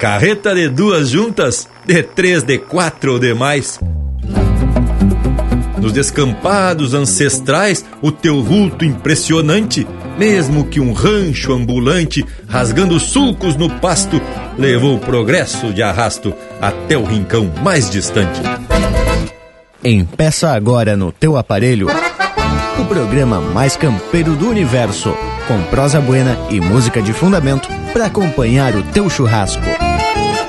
Carreta de duas juntas, de três, de quatro ou demais. Nos descampados ancestrais, o teu vulto impressionante, mesmo que um rancho ambulante, rasgando sulcos no pasto, levou o progresso de arrasto até o rincão mais distante. Empeça agora no teu aparelho o programa mais campeiro do universo, com prosa buena e música de fundamento para acompanhar o teu churrasco.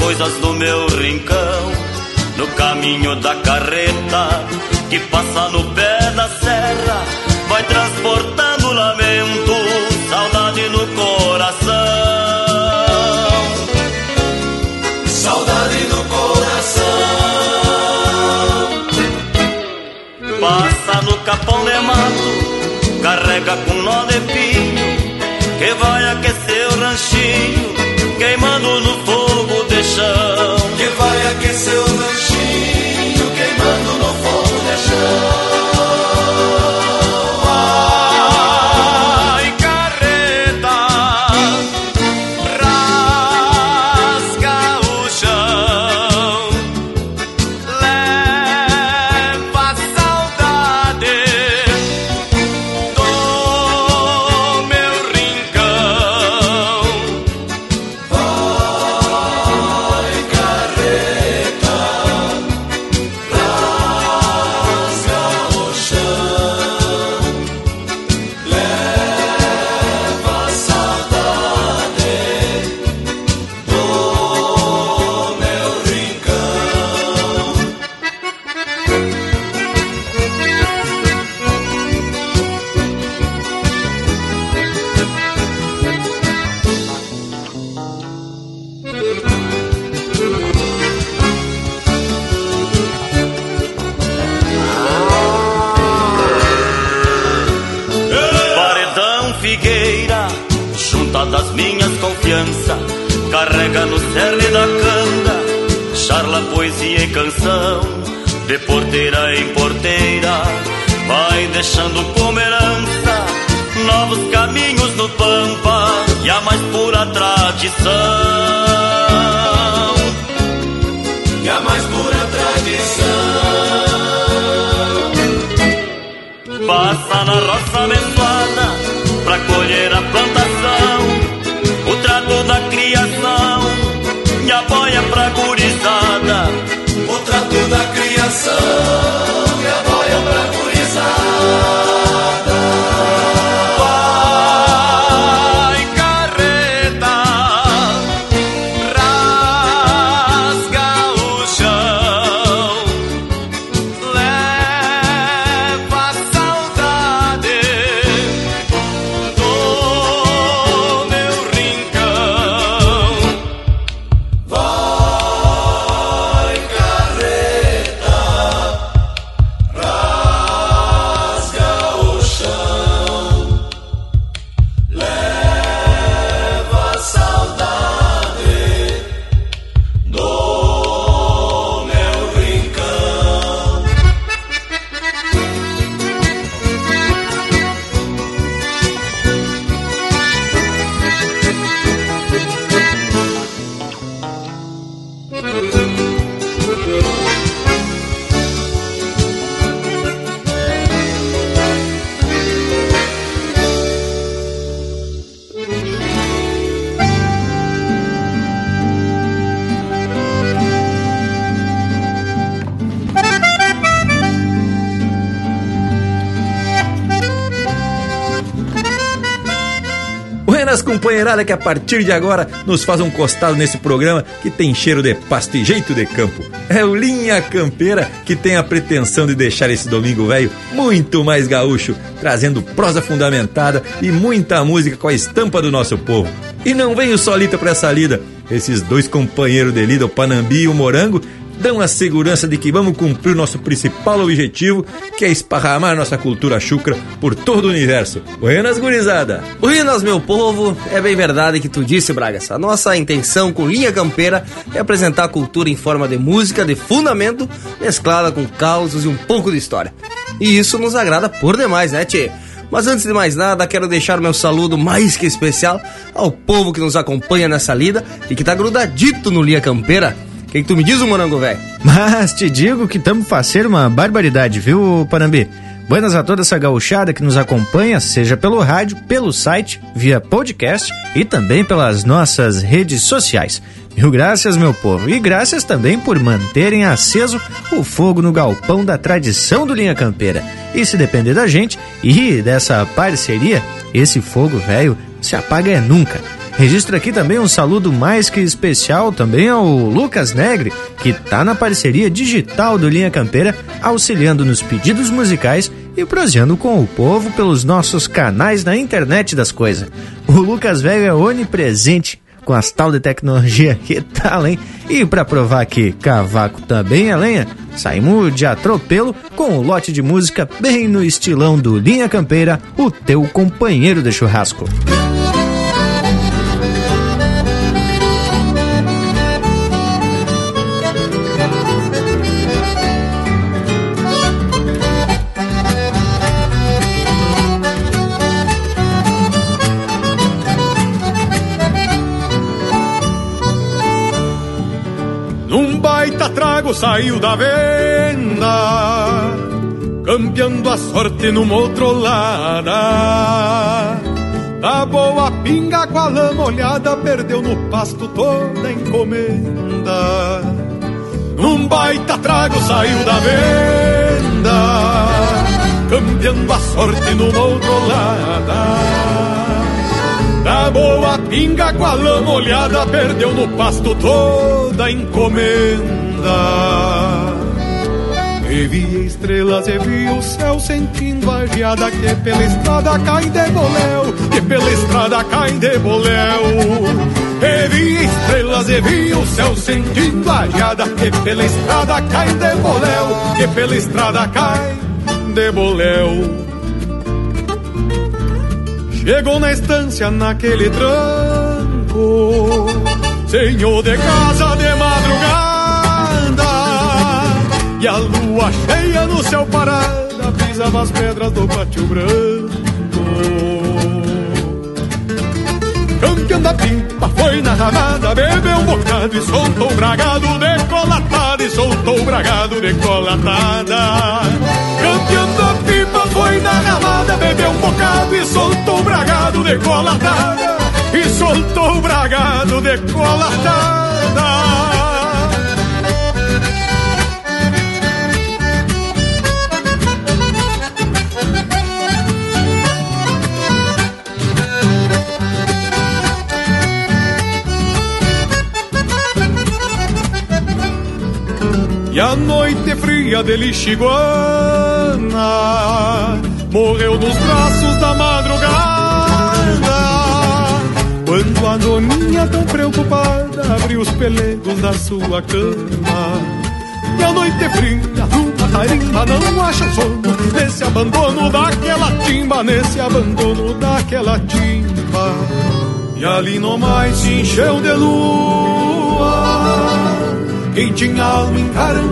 Coisas do meu rincão. No caminho da carreta que passa no pé da serra, vai transportando lamento, saudade no coração. Saudade no coração. Passa no capão de mato, carrega com nó de pinho que vai aquecer o ranchinho, queimando no vai companheirada que a partir de agora nos faz um costado nesse programa que tem cheiro de pasto e jeito de campo. É o Linha Campeira que tem a pretensão de deixar esse domingo velho muito mais gaúcho, trazendo prosa fundamentada e muita música com a estampa do nosso povo. E não venho solita para essa lida. Esses dois companheiros de lida, o Panambi e o Morango, dão a segurança de que vamos cumprir nosso principal objetivo, que é esparramar nossa cultura chucra por todo o universo. Buenas, gurizada! Buenas, meu povo! É bem verdade que tu disse, Bragas. A nossa intenção com Linha Campeira é apresentar a cultura em forma de música de fundamento, mesclada com causos e um pouco de história. E isso nos agrada por demais, né, Tchê? Mas antes de mais nada, quero deixar meu saludo mais que especial ao povo que nos acompanha nessa lida e que tá grudadito no Linha Campeira o que, que, tu me diz, o morango velho? Mas te digo que tamo fazer uma barbaridade, viu, Panambi? Buenas a toda essa gauchada que nos acompanha, seja pelo rádio, pelo site, via podcast e também pelas nossas redes sociais. Mil graças, meu povo, e graças também por manterem aceso o fogo no galpão da tradição do Linha Campeira. E se depender da gente e dessa parceria, esse fogo velho se apaga é nunca. Registro aqui também um saludo mais que especial também ao Lucas Negre, que tá na parceria digital do Linha Campeira, auxiliando nos pedidos musicais e proseando com o povo pelos nossos canais na internet das coisas. O Lucas Velho é onipresente com as tal de tecnologia, que tal, hein? E para provar que cavaco também é lenha, saímos de atropelo com o lote de música bem no estilão do Linha Campeira, o teu companheiro de churrasco. Saiu da venda, campeando a sorte numa outrolada. Da boa pinga com a lama olhada, perdeu no pasto toda a encomenda. Num baita trago saiu da venda, campeando a sorte numa outrolada. Da boa pinga com a lama olhada, perdeu no pasto toda a encomenda. E vi estrelas e vi o céu sentindo a geada que pela estrada cai de boléu, que pela estrada cai de boléu. E estrelas e vi o céu sentindo a geada que pela estrada cai de boléu, que pela estrada cai de boléu. Chegou na estância naquele tranco, senhor de casa de madrugada, e a lua cheia no céu parada pisava as pedras do pátio branco. Campeão da pipa foi na ramada, bebeu um bocado e soltou o bragado decolatada, e soltou o bragado decolatada. Campeão da pipa foi na ramada, bebeu um bocado e soltou o bragado decolatada, e soltou o bragado decolatada. E a noite fria de Lixiguana Morreu nos braços da madrugada Quando a doninha tão preocupada Abriu os pelegos da sua cama. E a noite fria, a tarimba não acha sono Nesse abandono daquela timba Nesse abandono daquela timba. E ali no mais se encheu de lua quem tinha alma encarangada,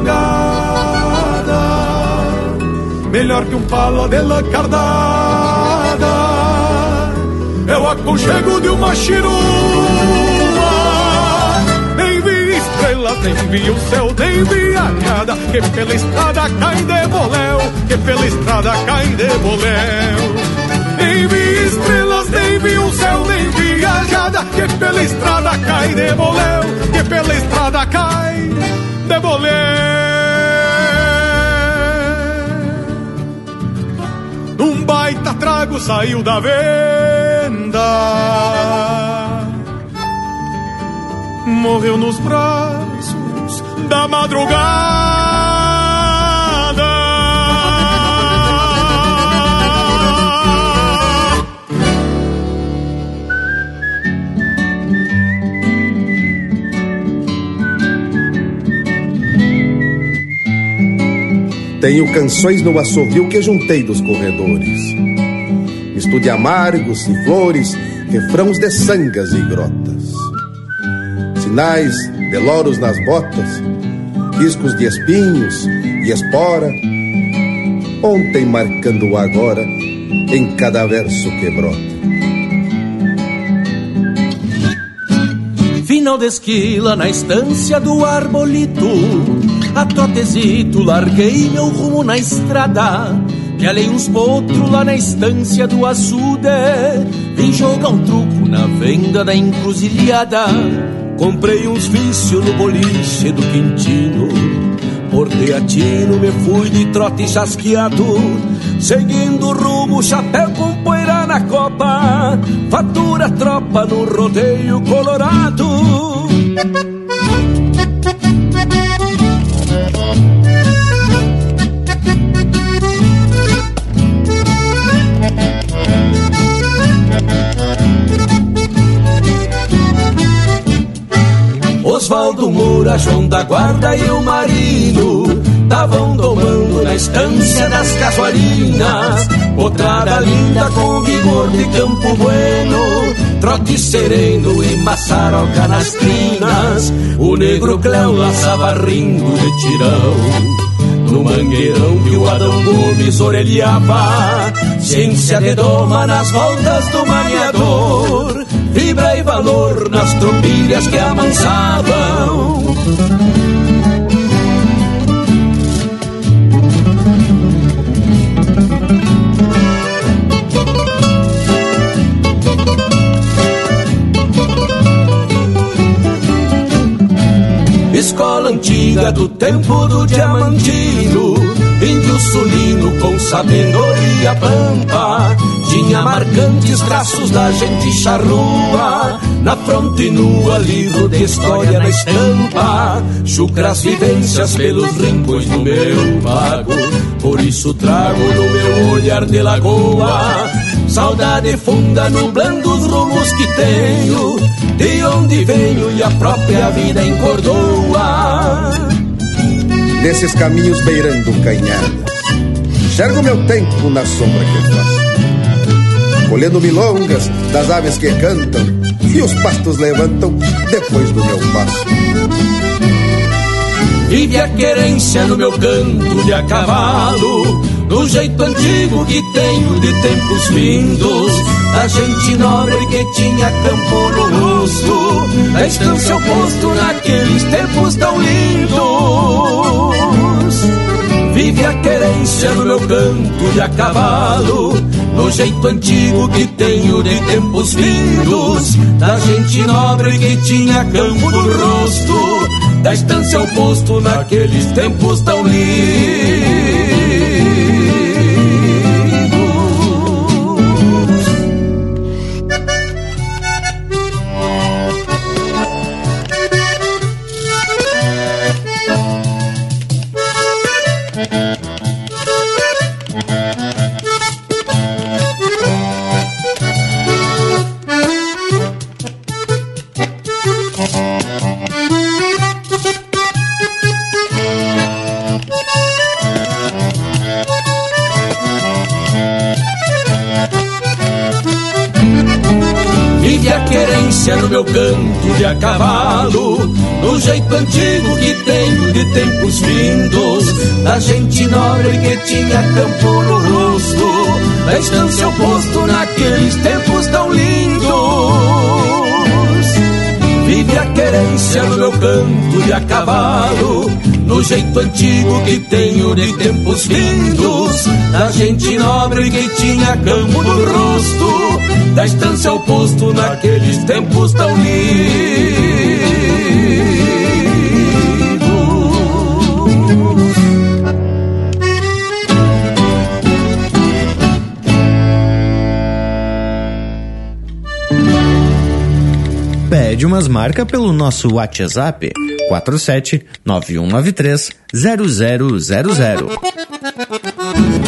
melhor que um palo de lacardada, é o aconchego de uma chirua. Nem vi estrelas, nem vi o céu, nem vi a nada, que pela estrada cai de boléu, que pela estrada cai de boléu. Nem vi estrelas, nem vi o céu, nem vi que pela estrada cai, devoleu, que pela estrada cai, devoleu. Um baita trago saiu da venda, morreu nos braços da madrugada. Tenho canções no assovio que juntei dos corredores. Misto de amargos e flores, refrãos de sangas e grotas. Sinais de loros nas botas, riscos de espinhos e espora. Ontem marcando o agora em cada verso que brota. Final de esquila na estância do arbolito. A trotezito larguei meu rumo na estrada Que alei uns potros lá na estância do açude. Vim jogar um truco na venda da encruzilhada. Comprei uns vícios no boliche do Quintino. Por teatino me fui de trote chasqueado Seguindo o rumo, chapéu com poeira na copa. Fatura tropa no rodeio colorado. Osvaldo Moura, João da Guarda e o Marino Estavam domando na estância das casuarinas. Potrada linda com vigor de Campo Bueno Trote sereno e maçaroca nas crinas O negro Cléo laçava ringo de tirão. No mangueirão que o Adão Gomes orelhava Ciência de doma nas voltas do maniador Vibra e valor nas tropilhas que amansavam antiga do tempo do diamantino Índio sulino com sabedoria pampa Tinha marcantes traços da gente charrua. Na fronte nua, livro de história na estampa Chucras vivências pelos rincões do meu pago Por isso trago no meu olhar de lagoa Saudade funda nublando os rumos que tenho De onde venho e a própria vida encordoa. Nesses caminhos beirando canhadas Enxergo meu tempo na sombra que faço Colhendo milongas das aves que cantam E os pastos levantam depois do meu passo. Vive a querência no meu canto de a cavalo Do jeito antigo que tenho de tempos vindos Da gente nobre que tinha campo no rosto Da estância oposto naqueles tempos tão lindos. Vive a querência no meu canto de a cavalo No jeito antigo que tenho de tempos vindos Da gente nobre que tinha campo no rosto Da estância oposto naqueles tempos tão lindos cavalo No jeito antigo que tenho de tempos vindos. Da gente nobre que tinha campo no rosto Da estância oposto naqueles tempos tão lindos. Vive a querência no meu canto de a cavalo No jeito antigo que tenho de tempos vindos. Da gente nobre que tinha campo no rosto Da estância oposto naqueles tempos tão lindos Pede umas nos marca pelo nosso WhatsApp 47 9193 0000.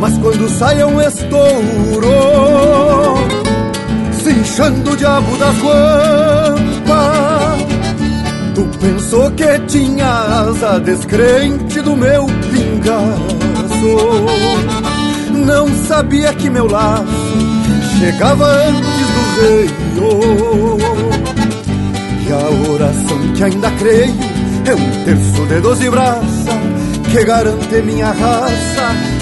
Mas quando sai é um estouro Cinchando o diabo das guampas Tu pensou que tinha asa descrente do meu pingaço. Não sabia que meu laço chegava antes do reio E a oração que ainda creio é um terço de doze braças Que garante minha raça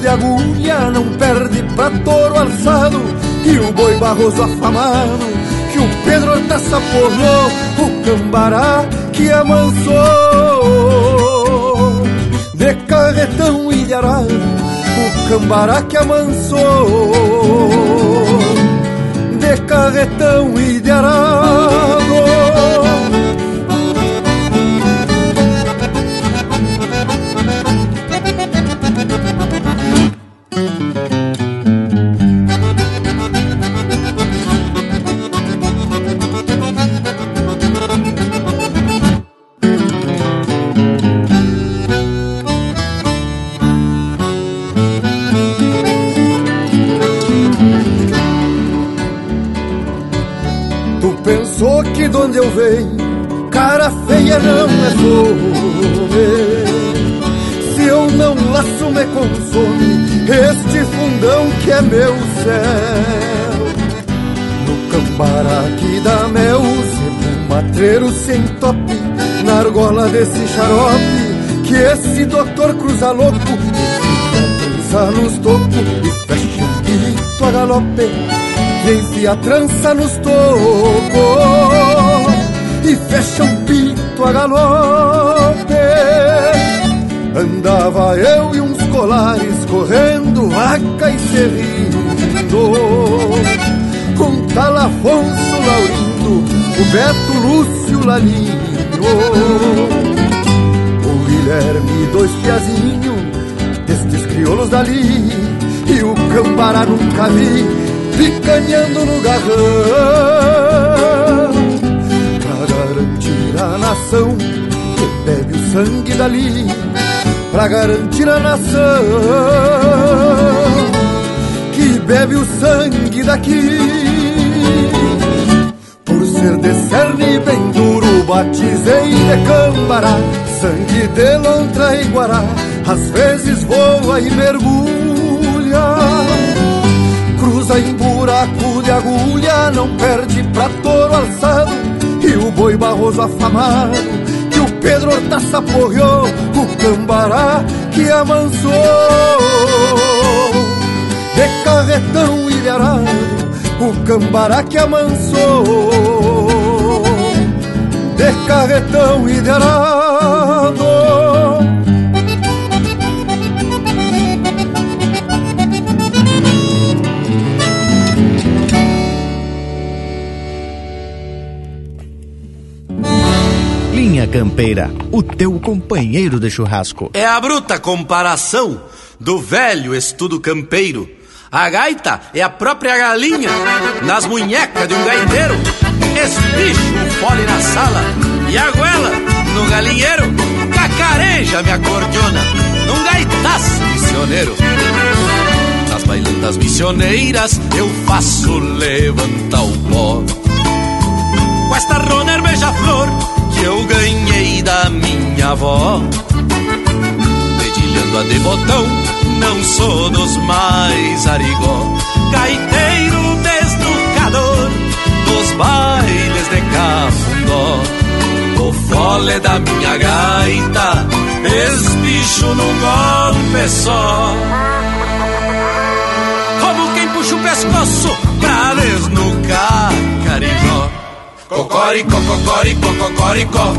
de agulha Não perde pra touro alçado E o boi barroso afamado que o Pedro Hortaça porrou, o cambará que amansou. De carretão e de arado, o cambará que amansou. De carretão e de arado. Céu. No cambará que dá mel, sebo matreiro sem tope, na argola desse xarope, que esse doutor cruza louco, trança nos tocos e fecha um pito a galope enfia a trança nos tocos e fecha um pito a galope. Andava eu e uns colares correndo, vaca e com tal Afonso Laurindo, o Beto Lúcio Lalinho, o Guilherme dois piazinhos, destes crioulos dali, e o Cambará nunca vi picanhando no garrão. Pra garantir a nação que bebe o sangue dali. Pra garantir a nação bebe o sangue daqui Por ser de cerne bem duro, batizei de cambará Sangue de lontra e guará, às vezes voa e mergulha cruza em buraco de agulha, não perde pra touro alçado. E o boi barroso afamado, que o Pedro Hortaça porreou, o cambará que amansou. De carretão e de arado, o cambará que amansou. De carretão e de arado. Linha Campeira, o teu companheiro de churrasco. É a bruta comparação do velho estudo campeiro. A gaita é a própria galinha nas munhecas de um gaiteiro. espicho fole na sala e a goela no galinheiro, cacareja me acordeona num gaitaço missioneiro. Nas bailantas missioneiras eu faço levantar o pó. Com esta roner beija-flor que eu ganhei da minha avó. Dedilhando a de botão, não sou dos mais arigó. Gaiteiro desnucador dos bailes de cafundó. O fole da minha gaita, espicho num golpe só. Como quem puxa o pescoço pra desnucar carijó. Cocoricó, cocoricó, cocoricó.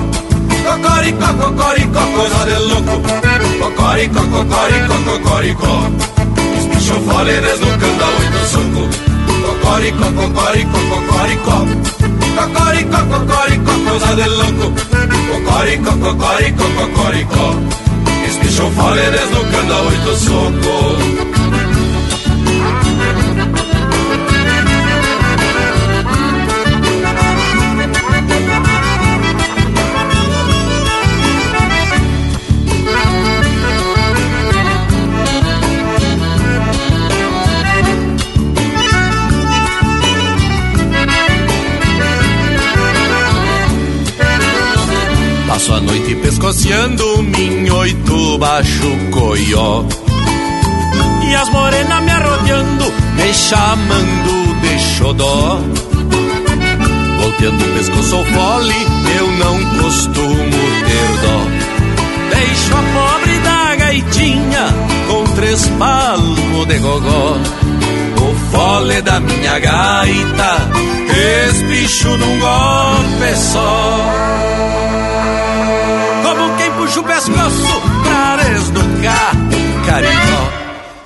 Cocoricó, cocoricó, coisa de louco. Cocoricó, cocoricó, cocoricó. Os bichos fole desnucando a oito soco. Cocoricó, cocoricó, cocoricó. Cocoricó, cocoricó, coisa de louco. Cocoricó, cocoricó, cocoricó. Os bichos fole desnucando a oito soco. Passo a noite pescoceando minhoito baixo coió. E as morenas me arrodeando, me chamando de xodó. Volteando o pescoço ao fole, eu não costumo ter dó. Deixo a pobre da gaitinha com três palmos de gogó Fole da minha gaita, espicho num golpe só como quem puxa o pescoço pra desnucar carinho.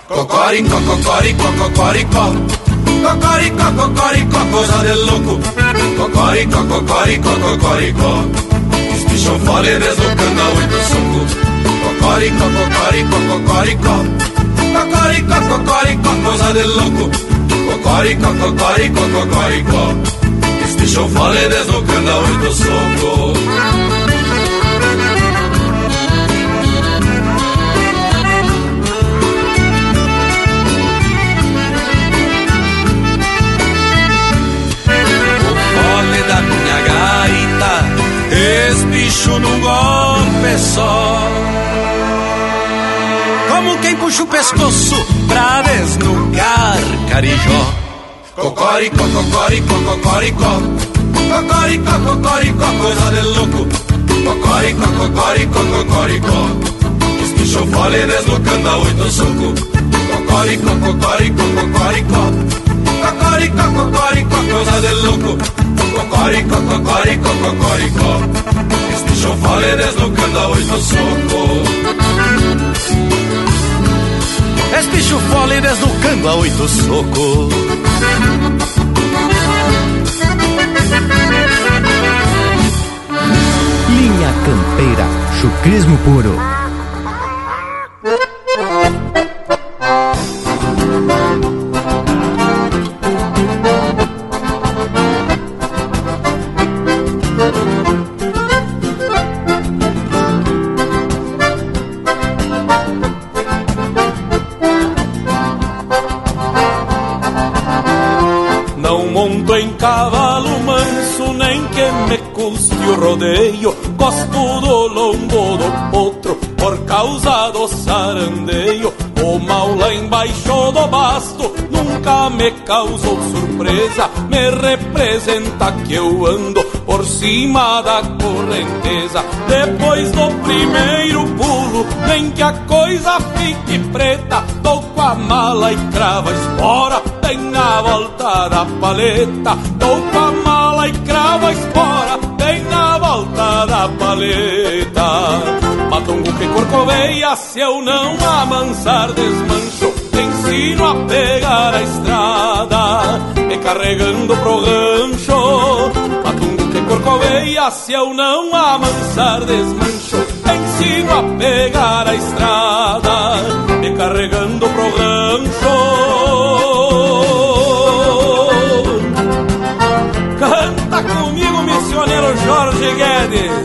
Cocoricó, cocoricó, cocoricó. Cocoricó, cocoricó, coisa de louco. Cocoricó, cocoricó. Os bichos fole desnucando a oito soco. Cocoricó, cocoricó, cocoricó. Cocoricó, cocoricó, coisa de louco. Cocoricó, cocoricó, cocoricó. Os bichos fole desnucando a oito soco. da minha gaita, espicho num golpe só. Como quem puxa o pescoço pra desnucar carijó. Cocoricó, cocoricó, cocoricó. Cocoricó, cocoricó, coisa de louco. Cocoricó, cocoricó, cocoricó. Os bichos fole desnucando a oito soco. Cocoricó, cocoricó, cocoricó. Cocoricó, cocoricó, coisa de louco. Cocoricó, cocoricó, cocoricó. Os bichos fole desnucando a oito soco. Es bicho fole desnucando a oito soco. Linha Campeira, chucrismo puro. Me causou surpresa. Me representa que eu ando por cima da correnteza. Depois do primeiro pulo, nem que a coisa fique preta. Dou com a mala e cravo a espora, bem na volta da paleta. Dou com a mala e cravo a espora, bem na volta da paleta. Matungo que corcoveia, se eu não amansar desmancho, ensino a pegar a estrada, me carregando pro rancho. Matungo que corcoveia, se eu não amansar desmancho, ensino a pegar a estrada, me carregando pro rancho. Canta com Guedes.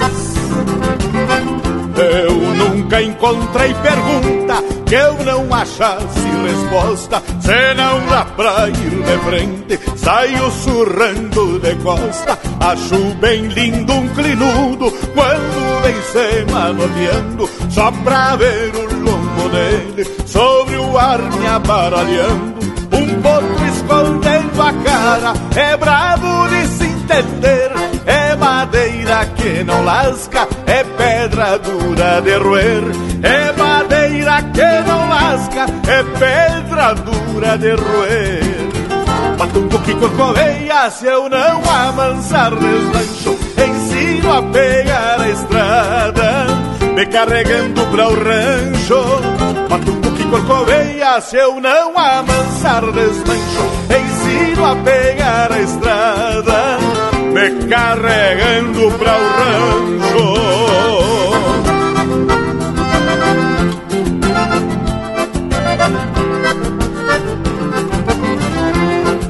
Nunca encontrei pergunta que eu não achasse resposta. Senão pra ir de frente, saio surrando de costa. Acho bem lindo um clinudo quando vem se manoteando, só pra ver o lombo dele sobre o ar me aparalhando. Um potro escondendo a cara, é bravo de se entender. Madeira que não lasca, é pedra dura de roer. É madeira que não lasca, é pedra dura de roer. Batungo que corcoveia, se eu não amansar deslancho, ensino a pegar a estrada, me carregando pra o rancho. Batungo que corcoveia, se eu não amansar deslancho, ensino a pegar a estrada, me carregando pra o rancho.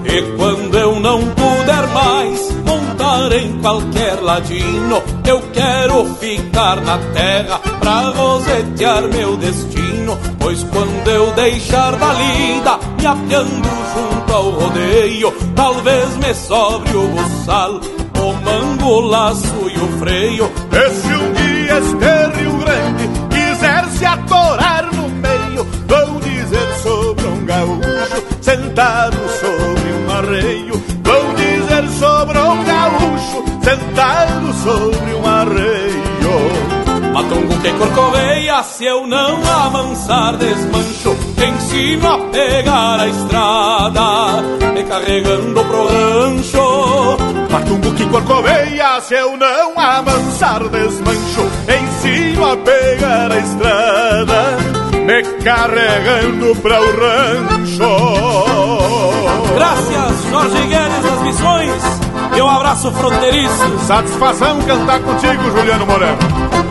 E quando eu não puder mais montar em qualquer ladino, eu quero ficar na terra pra rosetear meu destino. Pois quando eu deixar da lida, me apiando junto ao rodeio, talvez me sobre o buçal, o mango, o laço e o freio. E se um dia este Rio Grande quiser se atorar no meio, vão dizer sobre um gaúcho sentado sobre um arreio. Vão dizer sobre um gaúcho sentado sobre um. Que corcoveia, se eu não amansar desmancho, ensino a pegar a estrada, me carregando pro rancho. Matungo que corcoveia, se eu não amansar desmancho, ensino a pegar a estrada, me carregando para o rancho. Graças, Jorge Guedes das Missões, e um abraço fronteiriço. Satisfação cantar contigo, Juliano Moreno.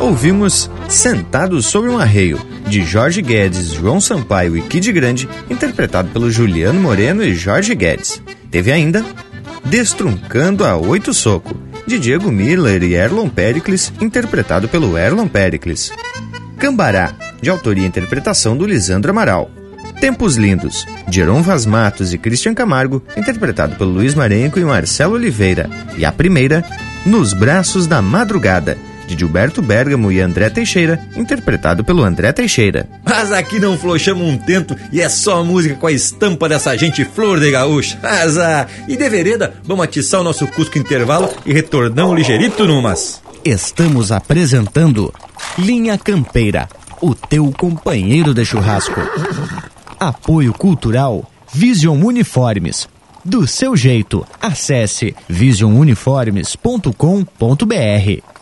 Ouvimos Sentados sobre um Arreio, de Jorge Guedes, João Sampaio e Kid Grande, interpretado pelo Juliano Moreno e Jorge Guedes. Teve ainda Destruncando a Oito Soco, de Diego Miller e Erlon Pericles, interpretado pelo Erlon Pericles. Cambará, de autoria e interpretação do Lisandro Amaral. Tempos Lindos, de Heron Vaz Matos e Christian Camargo, interpretado pelo Luiz Marenco e Marcelo Oliveira. E a primeira, Nos Braços da Madrugada, de Gilberto Bergamo e André Teixeira, interpretado pelo André Teixeira. Mas aqui não flochamos um tento e é só música com a estampa dessa gente flor de gaúcha. Mas, ah, e de vereda, vamos atiçar o nosso Cusco Intervalo e retornamos ligeirito numas. Estamos apresentando Linha Campeira, o teu companheiro de churrasco. Apoio Cultural Vision Uniformes. Do seu jeito, acesse visionuniformes.com.br.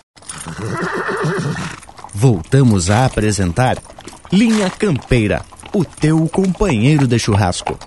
Voltamos a apresentar Linha Campeira, o teu companheiro de churrasco.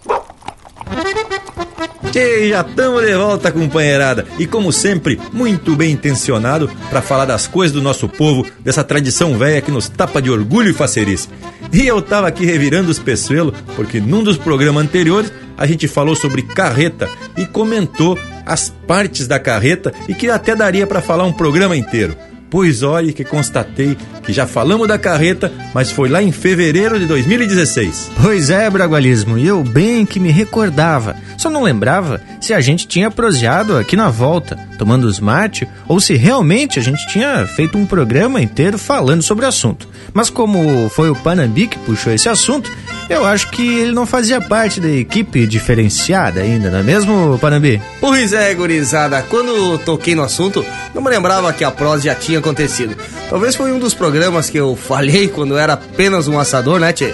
E já estamos de volta, companheirada. E como sempre, muito bem intencionado para falar das coisas do nosso povo, dessa tradição velha que nos tapa de orgulho e facerice. E eu tava aqui revirando os peçoelos, porque num dos programas anteriores a gente falou sobre carreta e comentou as partes da carreta e que até daria para falar um programa inteiro. Pois olhe que constatei que já falamos da carreta, mas foi lá em fevereiro de 2016. Pois é, Bragualismo, e eu bem que me recordava. Só não lembrava se a gente tinha proseado aqui na volta, tomando os mate, ou se realmente a gente tinha feito um programa inteiro falando sobre o assunto. Mas como foi o Panambi que puxou esse assunto, eu acho que ele não fazia parte da equipe diferenciada ainda, não é mesmo, Panambi? Pois é, gurizada, quando toquei no assunto, não me lembrava que a prosa já tinha acontecido. Talvez foi um dos programas que eu falhei quando era apenas um assador, né, Tchê?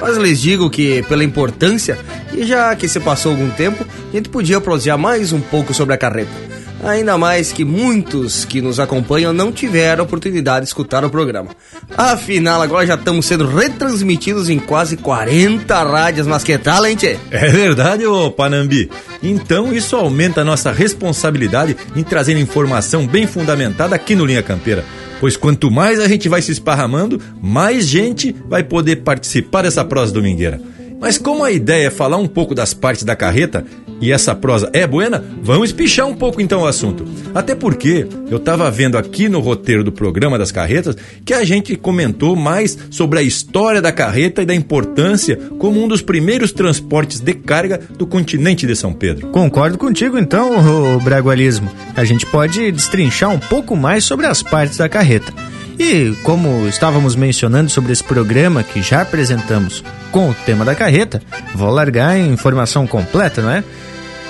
Mas lhes digo que, pela importância, e já que se passou algum tempo, a gente podia prosear mais um pouco sobre a carreta. Ainda mais que muitos que nos acompanham não tiveram oportunidade de escutar o programa. Afinal, agora já estamos sendo retransmitidos em quase 40 rádios, mas que tal, hein, tchê? É verdade, ô Panambi. Então isso aumenta a nossa responsabilidade em trazer informação bem fundamentada aqui no Linha Campeira. Pois quanto mais a gente vai se esparramando, mais gente vai poder participar dessa prosa domingueira. Mas como a ideia é falar um pouco das partes da carreta, e essa prosa é buena, vamos espichar um pouco então o assunto. Até porque eu estava vendo aqui no roteiro do programa das carretas que a gente comentou mais sobre a história da carreta e da importância como um dos primeiros transportes de carga do continente de São Pedro. Concordo contigo então, o Bragualismo. A gente pode destrinchar um pouco mais sobre as partes da carreta. E como estávamos mencionando sobre esse programa que já apresentamos com o tema da carreta, vou largar a informação completa, não é?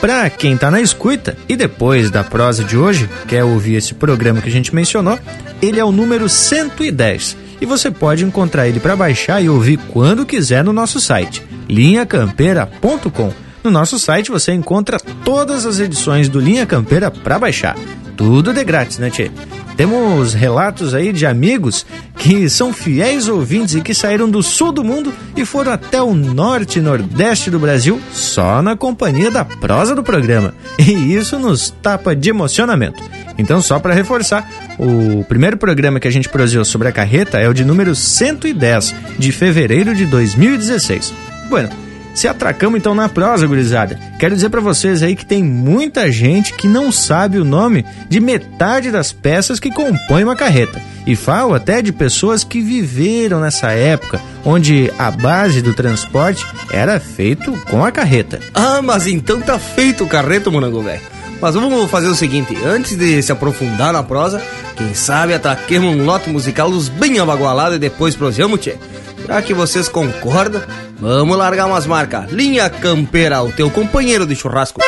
Para quem está na escuta e depois da prosa de hoje, quer ouvir esse programa que a gente mencionou, ele é o número 110 e você pode encontrar ele para baixar e ouvir quando quiser no nosso site, linhacampeira.com. No nosso site você encontra todas as edições do Linha Campeira para baixar. Tudo de grátis, né, Tchê? Temos relatos aí de amigos que são fiéis ouvintes e que saíram do sul do mundo e foram até o norte e nordeste do Brasil só na companhia da prosa do programa. E isso nos tapa de emocionamento. Então, só para reforçar, o primeiro programa que a gente prosseguiu sobre a carreta é o de número 110, de fevereiro de 2016. Bueno, se atracamos então na prosa, gurizada. Quero dizer para vocês aí que tem muita gente que não sabe o nome de metade das peças que compõem uma carreta. E falo até de pessoas que viveram nessa época, onde a base do transporte era feito com a carreta. Ah, mas então tá feito o carreto, Monango velho. Mas vamos fazer o seguinte, antes de se aprofundar na prosa, quem sabe ataquemos um lote musical dos bem abagualados e depois prosseguimos, tchê. Já que vocês concordam, vamos largar umas marcas. Linha Campeira, o teu companheiro de churrasco.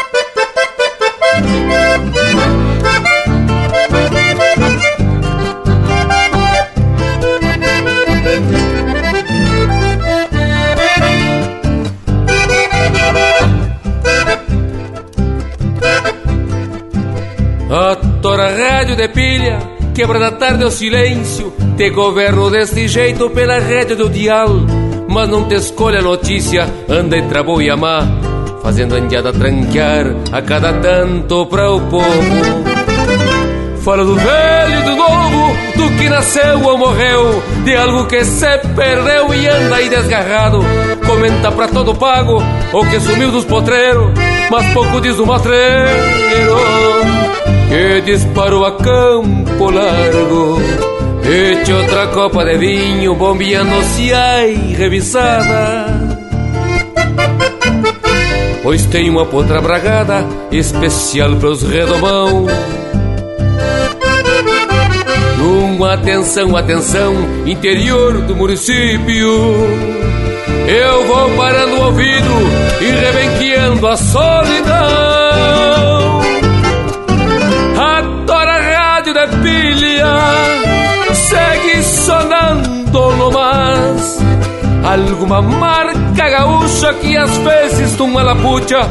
A tora rádio de pilha, quebra da tarde o silêncio, te governo deste jeito pela rede do dial. Mas não te escolha a notícia, anda entre a boa e a má, fazendo a indiada tranquear a cada tanto para o povo. Fala do velho e do novo, do que nasceu ou morreu, de algo que se perdeu e anda aí desgarrado. Comenta pra todo pago o que sumiu dos potreiros, mas pouco diz do matreiro que disparou a campo largo. Eche outra copa de vinho, bombeando-se ai revisada. Pois tem uma potra bragada especial pros redomão. Uma atenção, atenção, interior do município. Eu vou parando o ouvido e rebenqueando a solidão. Segue sonando no mas. Alguma marca gaúcha que às vezes numa lapucha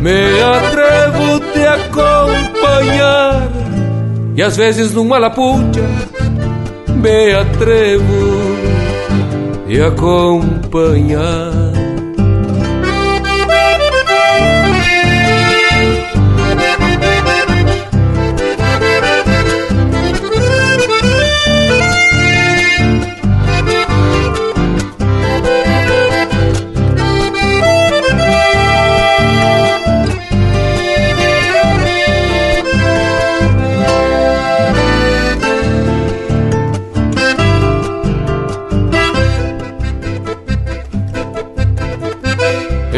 me atrevo te acompanhar e às vezes numa lapucha me atrevo te acompanhar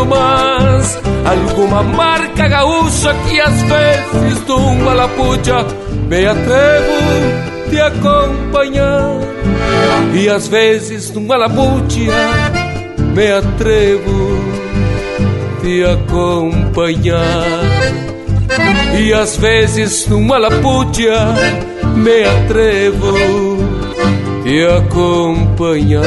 no mas Alguma marca gaúcha que às vezes numa lapucha me atrevo de acompanhar E às vezes numa lapucha me atrevo de acompanhar E às vezes numa lapucha me atrevo e acompanhar.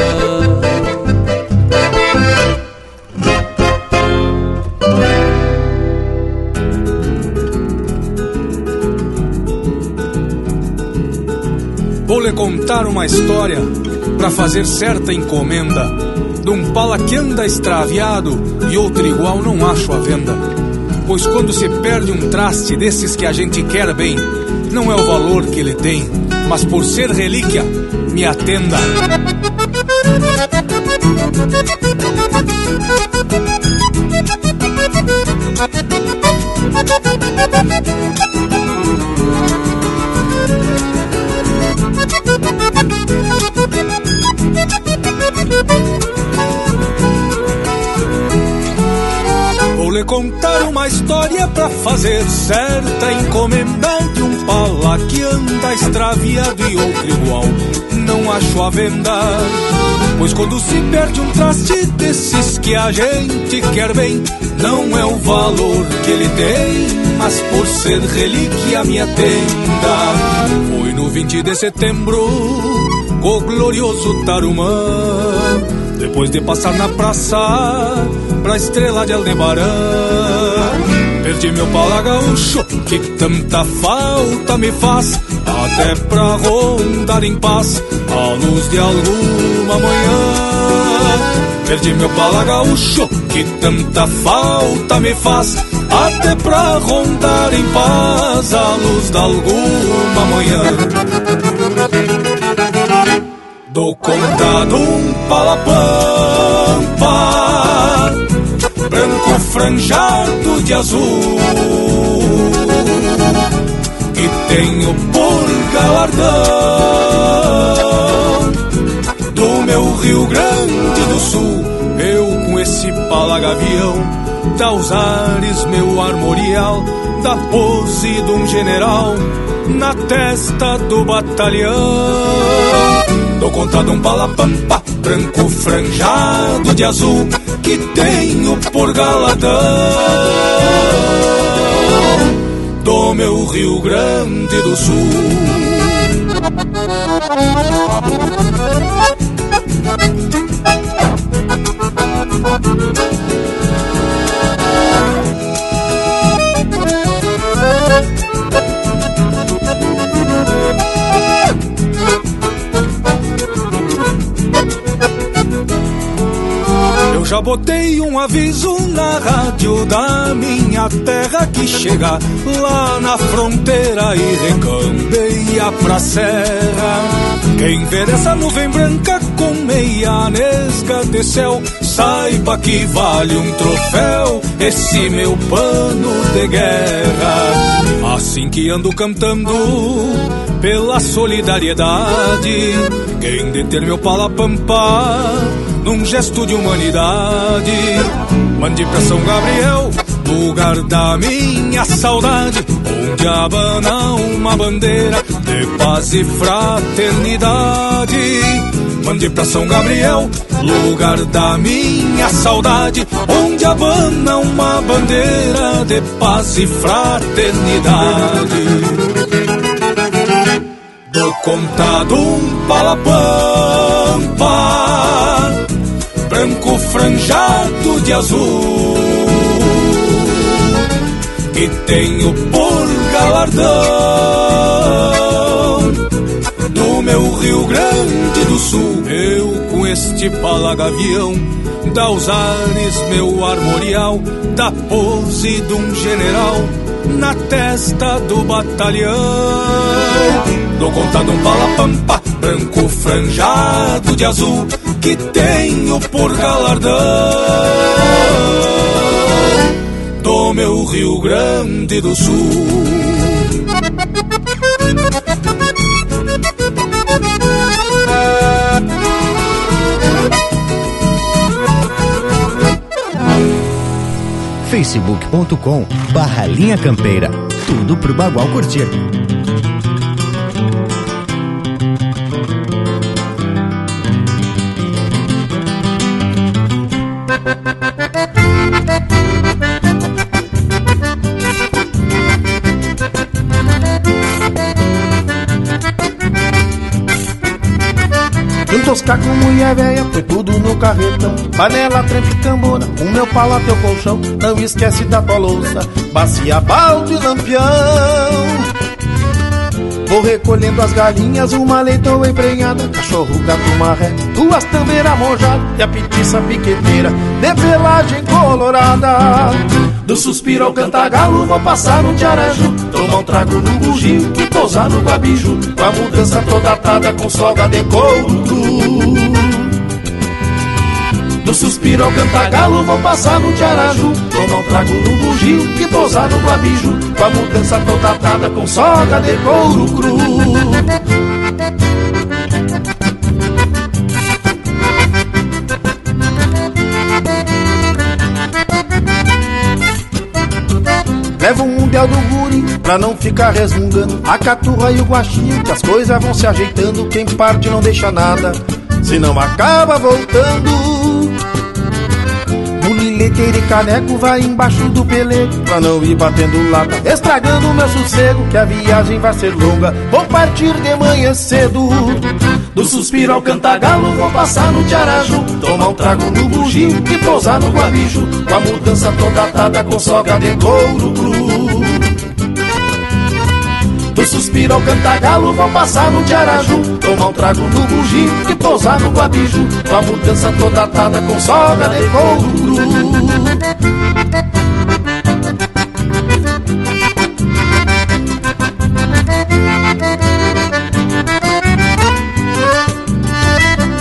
Contar uma história para fazer certa encomenda de um pala que anda extraviado e outro igual não acho à venda. Pois quando se perde um traste desses que a gente quer bem, não é o valor que ele tem, mas por ser relíquia, me atenda. Contar uma história pra fazer certa encomenda de um pala que anda extraviado e outro igual não acho a venda. Pois quando se perde um traste desses que a gente quer bem, não é o valor que ele tem, mas por ser relíquia me atenda. Foi no 20 de setembro, o glorioso Tarumã, depois de passar na praça, pra estrela de Aldebarã. Perdi meu pala gaúcho, que tanta falta me faz, até pra rondar em paz, à luz de alguma manhã. Perdi meu pala gaúcho, que tanta falta me faz, até pra rondar em paz, à luz de alguma manhã. Dou conta de um palapampa branco franjado de azul que tenho por galardão do meu Rio Grande do Sul. Eu com esse palagavião dá os ares meu armorial da pose de um general na testa do batalhão. Dou conta de um palapampa branco franjado de azul que tenho por galadão do meu Rio Grande do Sul. Eu já botei um aviso na rádio da minha terra que chega lá na fronteira e recambeia pra serra. Quem ver essa nuvem branca com meia nesga de céu, saiba que vale um troféu esse meu pano de guerra. Assim que ando cantando pela solidariedade, quem deter meu palapampa num gesto de humanidade. Mande pra São Gabriel, lugar da minha saudade, onde abana uma bandeira de paz e fraternidade. Mande pra São Gabriel, lugar da minha saudade, onde abana uma bandeira de paz e fraternidade. Dou conta de um palapampa branco franjado de azul que tenho por galardão do meu Rio Grande do Sul. Eu com este palagavião dá os ares meu armorial da pose de um general na testa do batalhão. Dou conta de um palapampa branco franjado de azul que tenho por galardão do meu Rio Grande do Sul. facebook.com barra linha campeira. Tudo pro Bagual curtir. Meus cacos, mulher velha, foi tudo no carretão. Panela, trempe, cambona, o meu pala, teu colchão. Não esquece da tua louça, bacia, balde, lampião. Vou recolhendo as galinhas, uma leitoa emprenhada Cachorro, gato, marré, duas tambeiras mojadas E a petiça piqueteira, de pelagem colorada Do suspiro ao cantagalo, vou passar no tiaraju Tomar um trago no bugio e pousar no guabiju Com a mudança toda atada com soga de couro. Do suspiro ao cantagalo vou passar no tiaraju. Tomar um trago no bugio e pousar no guabiju Com a mudança toda atada com soga de couro cru. Levo um mundial do pra não ficar resmungando. A caturra e o guaxinho que as coisas vão se ajeitando. Quem parte não deixa nada, se não acaba voltando. Bulileteiro e caneco vai embaixo do pelego Pra não ir batendo lata, estragando meu sossego Que a viagem vai ser longa, vou partir de manhã cedo. Do suspiro ao cantagalo, vou passar no tiaraju Tomar um trago no bugio e pousar no guabijo. Com a mudança toda atada com soga de couro cru do suspiro ao cantagalo, vou passar no tiaraju. Tomar um trago no bugio e pousar no guabijo Com a mudança toda atada com soga de couro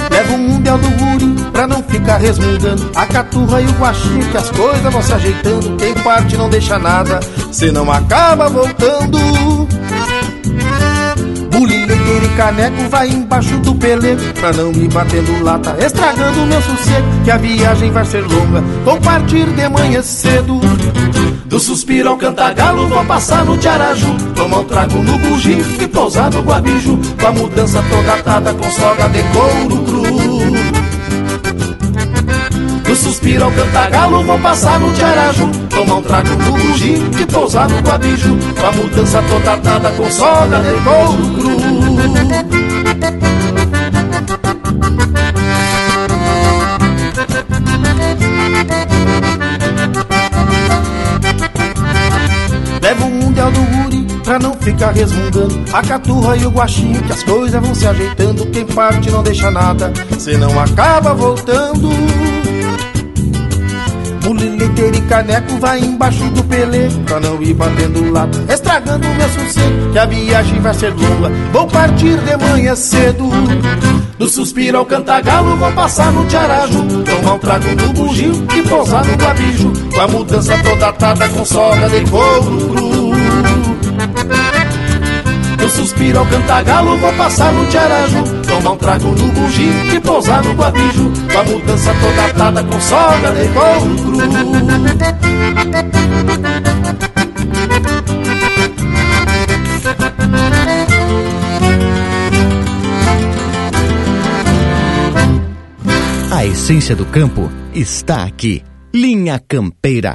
Levo um mundial do guri pra não ficar resmungando. A caturra e o guaxinho que as coisas vão se ajeitando. Quem parte não deixa nada, se não acaba voltando caneco vai embaixo do pelego Pra não me batendo lata, estragando meu sossego Que a viagem vai ser longa, vou partir de manhã cedo. Do suspiro ao cantagalo, vou passar no tiaraju. Tomar um trago no bugio e pousar no guabiju Com a mudança toda atada com soga de couro cru. Do suspiro ao cantagalo, vou passar no tiaraju. Tomar um trago no bugio e pousar no guabiju Com a mudança toda atada com soga de couro cru ficar resmungando. A caturra e o guaxinho que as coisas vão se ajeitando. Quem parte não deixa nada, se não acaba voltando. Bulileteiro e caneco vai embaixo do pelego Pra não ir batendo lata, estragando o meu sossego Que a viagem vai ser longa, vou partir de manhã cedo. Do suspiro ao cantagalo, vou passar no tiaraju. Tomar um trago no bugio e pousar no guabijo. Com a mudança toda atada com soga de couro cru do suspiro ao cantagalo, vou passar no tiaraju Tomar um trago no bugio e pousar no guabijo Com a mudança toda atada com soga de couro cru A essência do campo está aqui. Linha Campeira.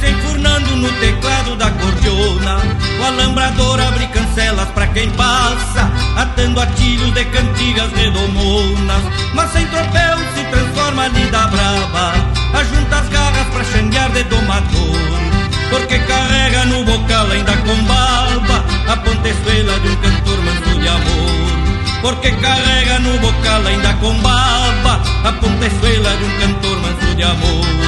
Vai se enfurnando no teclado da cordiona. O alambrador abre cancelas pra quem passa Atando atilhos de cantigas redomonas. Mas sem tropel se transforma lida brava Ajunta as garras pra xanguear de domador. Porque carrega no bocal ainda com barba A pontezuela de um cantor manso de amor. Porque carrega no bocal ainda com baba A pontezuela de um cantor manso de amor.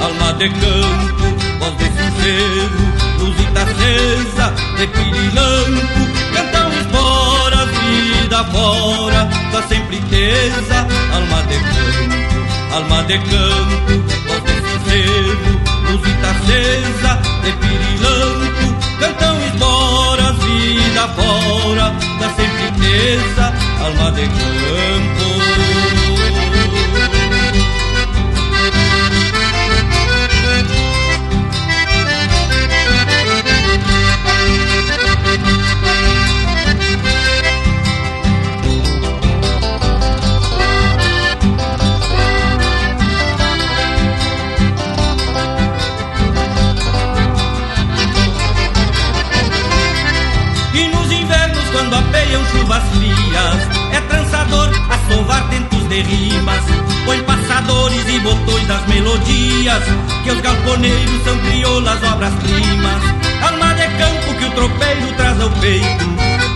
Alma de campo, voz de sincero Luzita acesa, de pirilampo Cantam esporas, vida fora sempre tesa, alma de campo Alma de campo, voz de sincero Luzita acesa, de pirilampo Cantam esporas, vida fora Da sempre tesa, alma de campo quando apeiam chuvas frias. É trançador a sovar tentos de rimas. Põe passadores e botões das melodias. Que os galponeiros são crioulas, obras-primas. Alma de campo que o tropeiro traz ao peito.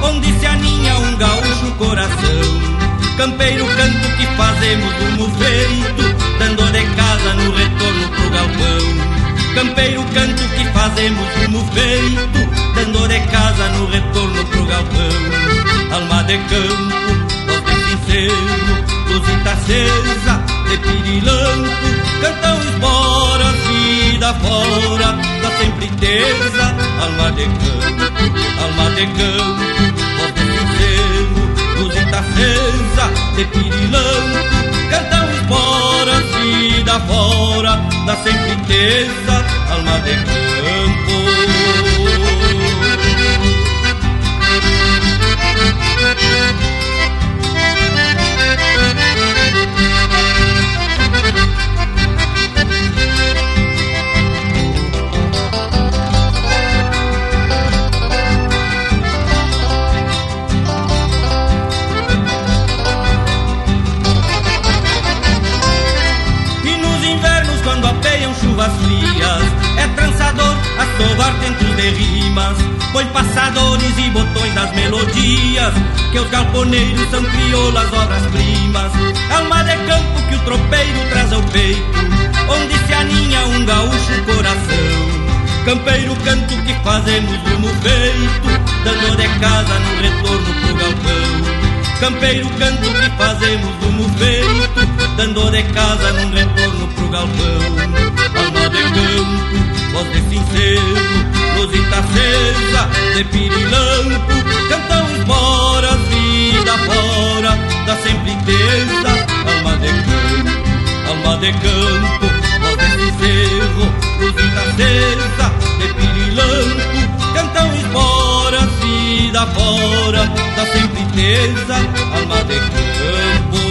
Onde se aninha um gaúcho coração. Campeiro canto que fazemos um feito, dando de casa no retorno pro galpão. Campeiro canto que fazemos um feito, dando de casa no retorno pro galpão. Alma de campo, voz de sincero, luzita acesa, de pirilampo, cantam embora, vida fora, da sempre tesa. Alma de campo, alma de campo, voz de sincero, luzita acesa, de pirilampo, cantam embora, vida fora, da sempre tesa alma de campo. Sovar tentos de rimas. Põe passadores e botões das melodias, que os galponeiros são crioulas, obras-primas. Alma de campo que o tropeiro traz ao peito, onde se aninha um gaúcho coração. Campeiro canto que fazemos rumo feito, dando de casa no retorno pro galpão. Campeiro canto que fazemos rumo feito, dando de casa num retorno pro galpão. Alma de campo, voz de sincero, luzita acesa, de pirilampo, cantam embora, vida fora, da sempre tesa. Alma de campo, alma de campo, voz de sincero, luzita acesa, de pirilampo, cantam embora, vida fora, da sempre tesa. Alma de campo.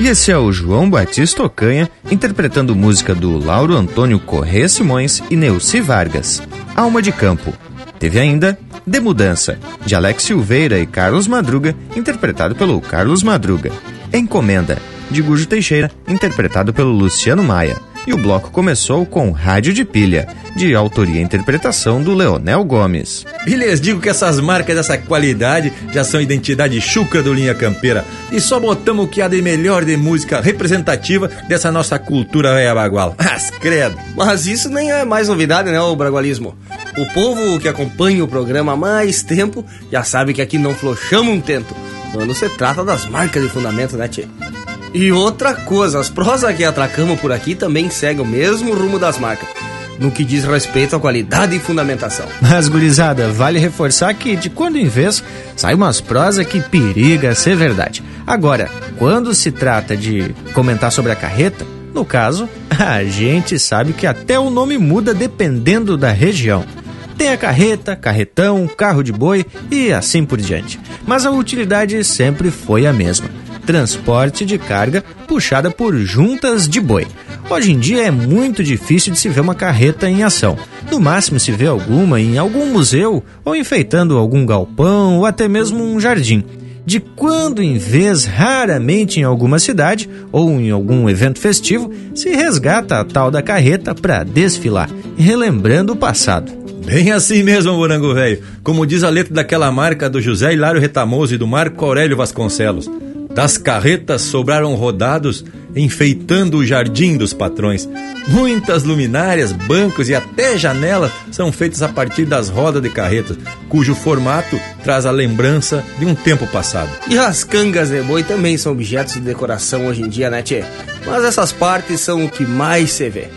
E esse é o João Batista Ocanha interpretando música do Lauro Antônio Corrêa Simões e Neuci Vargas, Alma de Campo. Teve ainda De Mudança, de Alex Silveira e Carlos Madruga, interpretado pelo Carlos Madruga. Encomenda, de Gujo Teixeira, interpretado pelo Luciano Maia. E o bloco começou com Rádio de Pilha, de autoria e interpretação do Leonel Gomes. E lhes digo que essas marcas dessa qualidade já são identidade chucra do Linha Campeira. E só botamos o que há de melhor de música representativa dessa nossa cultura velha bagual. Mas credo. Mas isso nem é mais novidade, né, o bragualismo? O povo que acompanha o programa há mais tempo já sabe que aqui não flochamos um tento. Quando se trata das marcas de fundamento, né, tchê? E outra coisa, as prosas que atracamos por aqui também seguem o mesmo rumo das marcas, no que diz respeito à qualidade e fundamentação. Mas, gurizada, vale reforçar que de quando em vez sai umas prosas que periga ser verdade. Agora, quando se trata de comentar sobre a carreta, no caso, a gente sabe que até o nome muda dependendo da região. Tem a carreta, carretão, carro de boi e assim por diante. Mas a utilidade sempre foi a mesma transporte de carga puxada por juntas de boi. Hoje em dia é muito difícil de se ver uma carreta em ação. No máximo se vê alguma em algum museu ou enfeitando algum galpão ou até mesmo um jardim. De quando em vez, raramente em alguma cidade ou em algum evento festivo, se resgata a tal da carreta para desfilar, relembrando o passado. Bem assim mesmo, Morango Velho. Como diz a letra daquela marca do José Hilário Retamoso e do Marco Aurélio Vasconcelos. Das carretas sobraram rodados, enfeitando o jardim dos patrões. Muitas luminárias, bancos e até janelas são feitas a partir das rodas de carretas, cujo formato traz a lembrança de um tempo passado. E as cangas de boi também são objetos de decoração hoje em dia, né, tchê? Mas essas partes são o que mais se vê.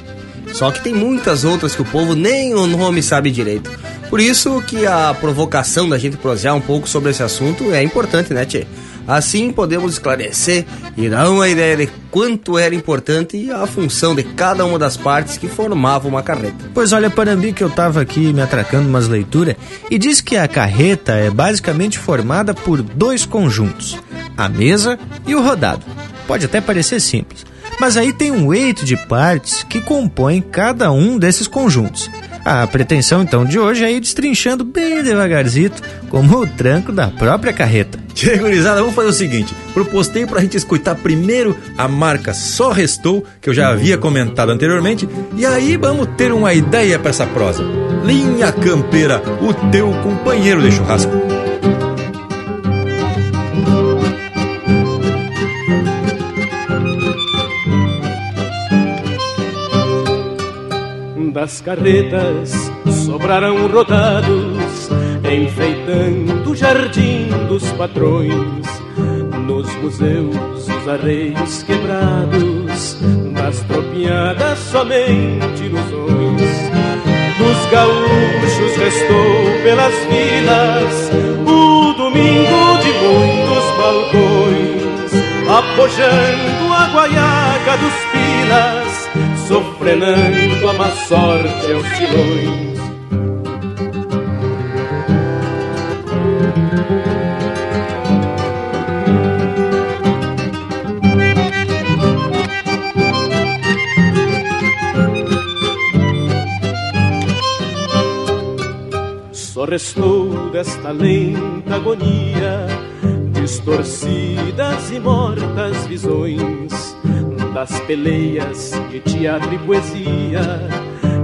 Só que tem muitas outras que o povo nem o nome sabe direito. Por isso que a provocação da gente prosear um pouco sobre esse assunto é importante, né, Tchê? Assim podemos esclarecer e dar uma ideia de quanto era importante a função de cada uma das partes que formavam uma carreta. Pois olha, Parambi, que eu tava aqui me atracando umas leituras e diz que a carreta é basicamente formada por dois conjuntos, a mesa e o rodado. Pode até parecer simples, mas aí tem um eito de partes que compõem cada um desses conjuntos. A pretensão então de hoje é ir destrinchando bem devagarzito, como o tranco da própria carreta. Gurizada, vamos fazer o seguinte: propostei pra gente escutar primeiro a marca Só Restou, que eu já havia comentado anteriormente, e aí vamos ter uma ideia para essa prosa. Linha Campeira, o teu companheiro de churrasco. Das carretas sobrarão rodados, enfeitando o jardim dos patrões. Nos museus, os arreios quebrados, das tropinhadas somente ilusões. Dos gaúchos restou pelas vilas o domingo de muitos balcões, apojando a guaiaca dos pilas sofrenando a má sorte aos silões. Só restou desta lenta agonia, distorcidas e mortas visões das peleias de teatro e poesia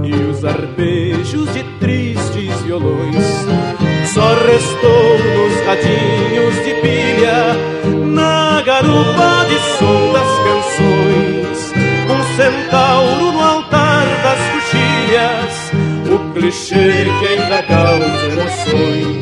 e os arpejos de tristes violões. Só restou nos radinhos de pilha, na garupa de som das canções, um centauro no altar das coxilhas, o clichê que ainda causa emoções.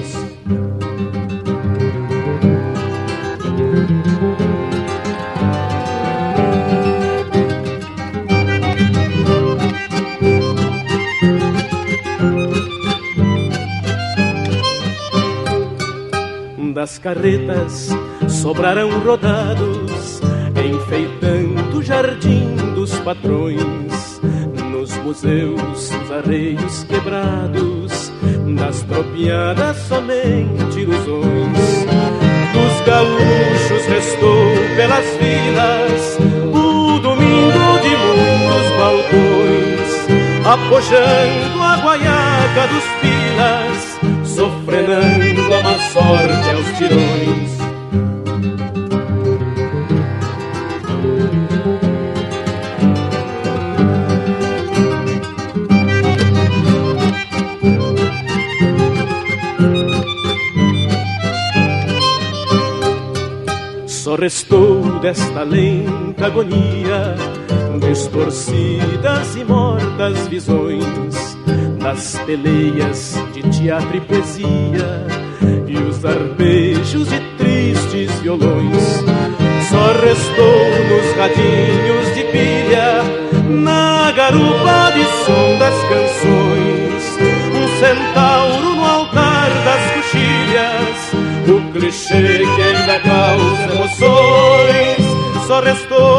Das carretas sobrarão rodados, enfeitando o jardim dos patrões. Nos museus, os arreios quebrados, nas tropiadas somente ilusões. Dos gaúchos restou pelas vilas o domingo de muitos balcões, apojando a guaiaca dos pilas sofrenando a má sorte aos tirões. Só restou desta lenta agonia distorcidas e mortas visões das peleias de teatro e poesia e os arpejos de tristes violões. Só restou nos radinhos de pilha, na garupa de som das canções, um centauro no altar das coxilhas, o clichê que ainda causa emoções. Só restou,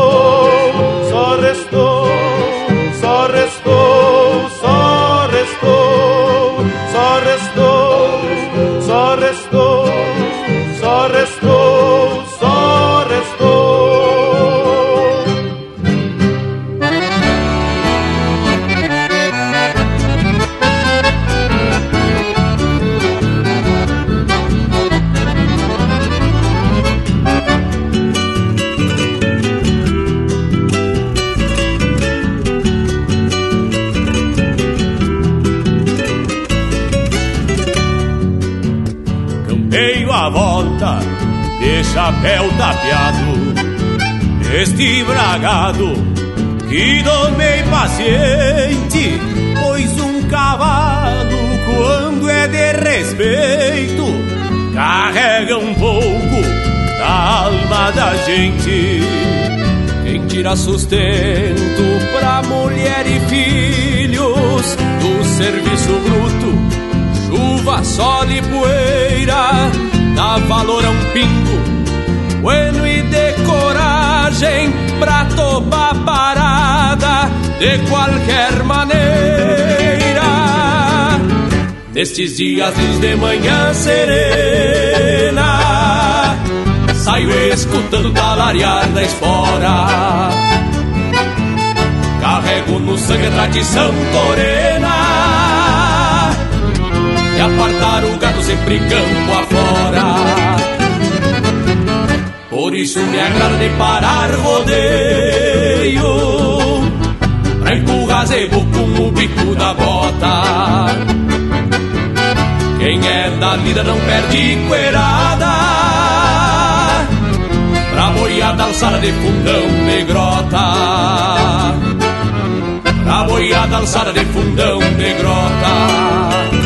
paciente, pois um cavalo, quando é de respeito, carrega um pouco da alma da gente. Quem tira sustento pra mulher e filhos do serviço bruto, chuva, sol e poeira, dá valor a um pingo, bueno e de coragem pra topar parar qualquer maneira. Nestes dias de manhã serena, saio escutando talarear da espora. Carrego no sangue a tradição torena e apartar o gado sempre campo afora. Por isso me agrada de parar rodeio Pra empurrar zebu com o bico da bota. Quem é da lida não perde coerada. Pra boiada alçada de fundão de grota Pra boiada alçada de fundão de grota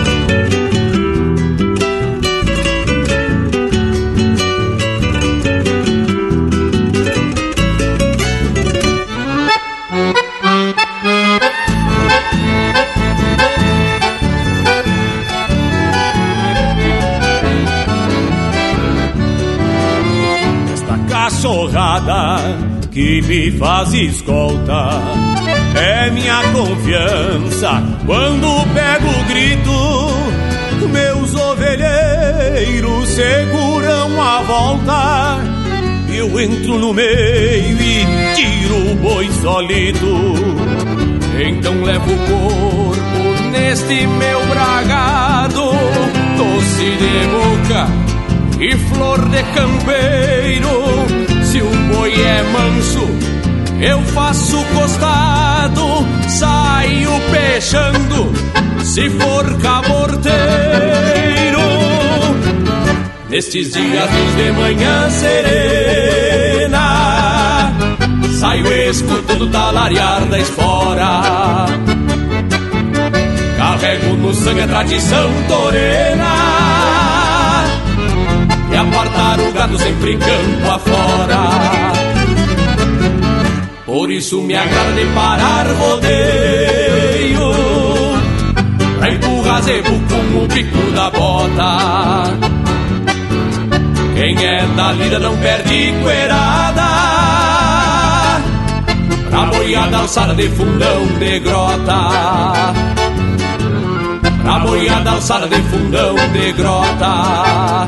que me faz escolta. É minha confiança quando pego o grito. Meus ovelheiros seguram a volta. Eu entro no meio e tiro o boi solito. Então levo o corpo neste meu bragado, doce de boca e flor de campeiro boi é manso, eu faço costado, saio peixando, se for caborteiro. Nestes dias de manhã serena, saio escutando talarear da espora. Carrego no sangue a tradição torena e apartar o gado sempre campo afora. Isso me agrada de parar rodeio, pra empurrar zebu com o bico da bota. Quem é da lida não perde coerada, pra boiada alçada de fundão de grota. Pra boiada alçada de fundão de grota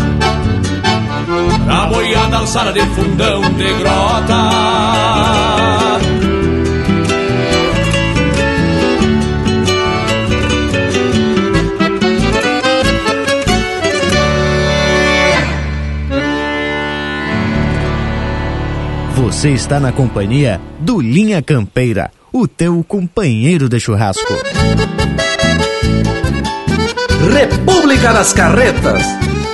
a boiada alçada de fundão de grota. Você está na companhia do Linha Campeira, o teu companheiro de churrasco. República das Carretas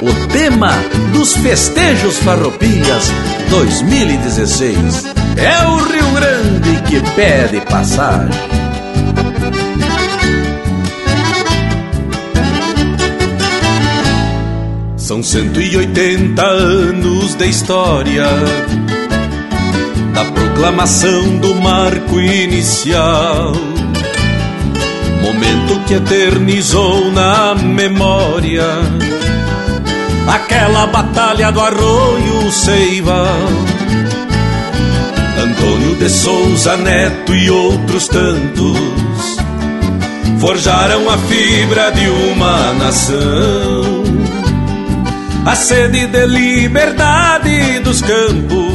o tema dos festejos farroupilhas 2016 é o Rio Grande que pede passagem. São 180 anos de história da proclamação do marco inicial. Momento que eternizou na memória aquela batalha do arroio Seival. Antônio de Souza Neto e outros tantos forjaram a fibra de uma nação. A sede de liberdade dos campos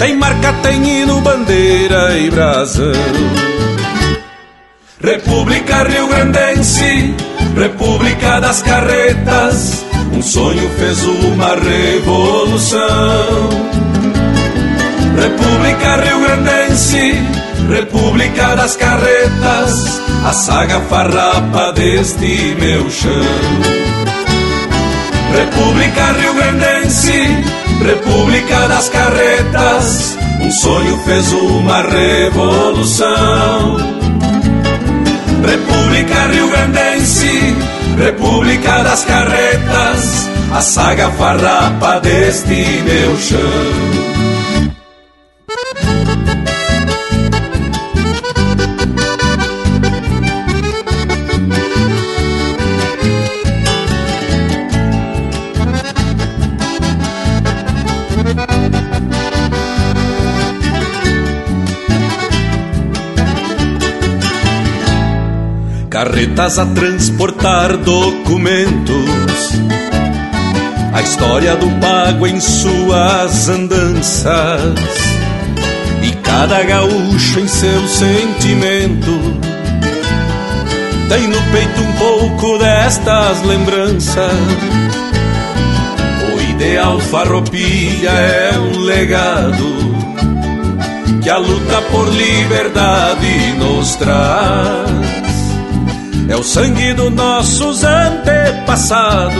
tem marca, tem hino, bandeira e brasão. República Rio Grandense República das Carretas, um sonho fez uma revolução. República Rio Grandense, República das Carretas, a saga farrapa deste meu chão. República Rio Grandense, República das Carretas, um sonho fez uma revolução. República Rio Grandense, República das Carretas, a saga farrapa deste meu chão. Carretas a transportar documentos, a história do pago em suas andanças, e cada gaúcho em seu sentimento tem no peito um pouco destas lembranças. O ideal farroupilha é um legado que a luta por liberdade nos traz. É o sangue dos nossos antepassados,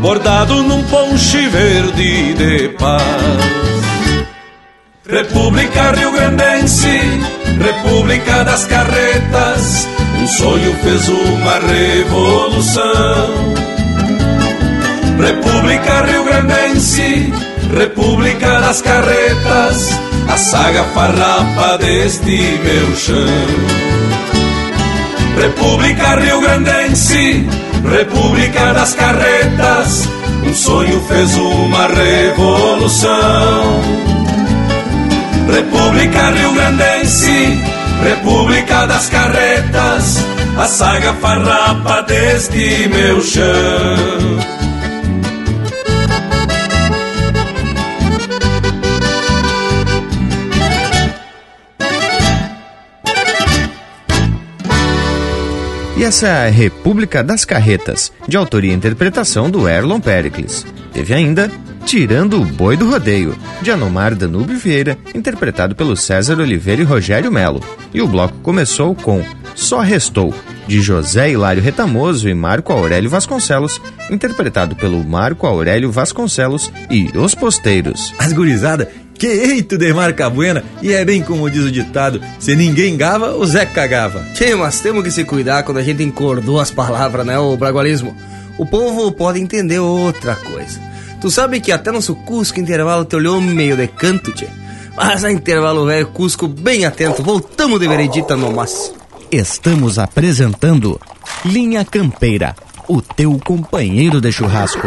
bordado num ponche verde de paz. República Rio Grandense, República das Carretas, um sonho fez uma revolução. República Rio Grandense, República das Carretas, a saga farrapa deste meu chão. República Rio Grandense, República das Carretas, um sonho fez uma revolução. República Rio Grandense, República das Carretas, a saga farrapa deste meu chão. Essa é a República das Carretas, de autoria e interpretação do Erlon Pericles. Teve ainda Tirando o Boi do Rodeio, de Anomar Danúbio Vieira, interpretado pelo César Oliveira e Rogério Melo. E o bloco começou com Só Restou, de José Hilário Retamoso e Marco Aurélio Vasconcelos, interpretado pelo Marco Aurélio Vasconcelos e Os Posteiros. As gurizada que eito de marca buena, e é bem como diz o ditado: se ninguém gava, o Zé cagava. Tchê, mas temos que se cuidar quando a gente encordou as palavras, né, o bragualismo? O povo pode entender outra coisa. Tu sabe que até nosso Cusco intervalo te olhou meio de canto, tchê. Mas a intervalo velho Cusco bem atento, voltamos de veredita no mas. Estamos apresentando Linha Campeira, o teu companheiro de churrasco.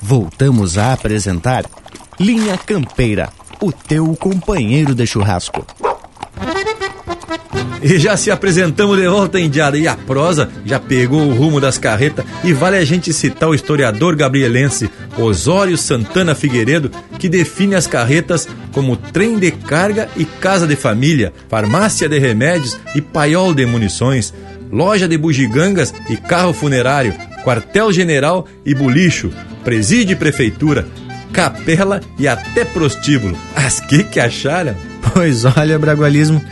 Voltamos a apresentar Linha Campeira, o teu companheiro de churrasco. E já se apresentamos de volta, Indiada, e a prosa já pegou o rumo das carretas e vale a gente citar o historiador gabrielense Osório Santana Figueiredo, que define as carretas como trem de carga e casa de família, farmácia de remédios e paiol de munições, loja de bugigangas e carro funerário, quartel-general e bulicho, presídio e prefeitura, capela e até prostíbulo. As que que acharam? Pois olha, Bragualismo,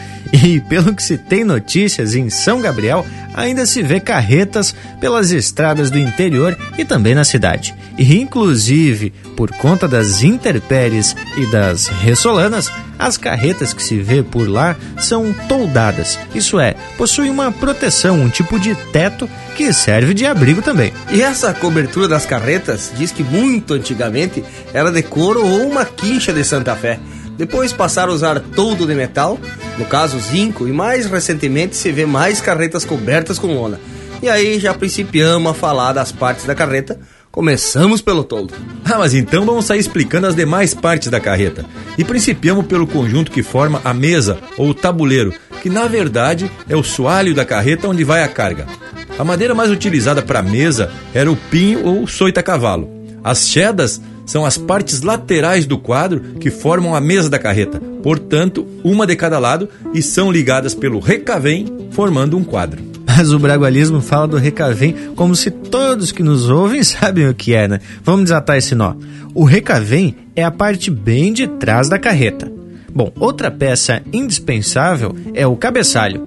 e pelo que se tem notícias, em São Gabriel ainda se vê carretas pelas estradas do interior e também na cidade. E inclusive, por conta das intempéries e das ressolanas, as carretas que se vê por lá são toldadas. Isso é, possuem uma proteção, um tipo de teto que serve de abrigo também. E essa cobertura das carretas diz que muito antigamente era de couro ou uma quincha de Santa Fé. Depois passaram a usar toldo de metal, no caso zinco, e mais recentemente se vê mais carretas cobertas com lona. E aí já principiamos a falar das partes da carreta, Começamos pelo toldo. Ah, mas então vamos sair explicando as demais partes da carreta. E principiamos pelo conjunto que forma a mesa ou o tabuleiro, que na verdade é o soalho da carreta onde vai a carga. A madeira mais utilizada para mesa era o pinho ou soita cavalo. As chedas são as partes laterais do quadro que formam a mesa da carreta, portanto, uma de cada lado e são ligadas pelo recavém, formando um quadro. Mas o bragualismo fala do recavém como se todos que nos ouvem sabem o que é, né? Vamos desatar esse nó. O recavém é a parte bem de trás da carreta. Bom, outra peça indispensável é o cabeçalho.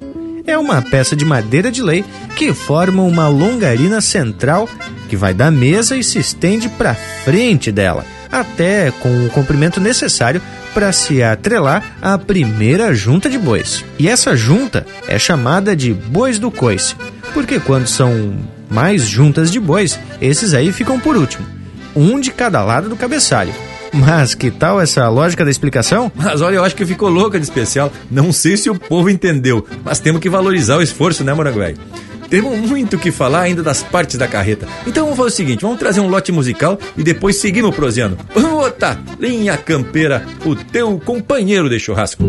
É uma peça de madeira de lei que forma uma longarina central que vai da mesa e se estende para frente dela, até com o comprimento necessário para se atrelar à primeira junta de bois. E essa junta é chamada de bois do coice, porque quando são mais juntas de bois, esses aí ficam por último, um de cada lado do cabeçalho. Mas que tal essa lógica da explicação? Mas olha, eu acho que ficou louca de especial. Não sei se o povo entendeu, mas temos que valorizar o esforço, né, Moranguai? Temos muito o que falar ainda das partes da carreta. Então vamos fazer o seguinte: vamos trazer um lote musical e depois seguimos proseando. Vamos botar Linha Campeira, o teu companheiro de churrasco.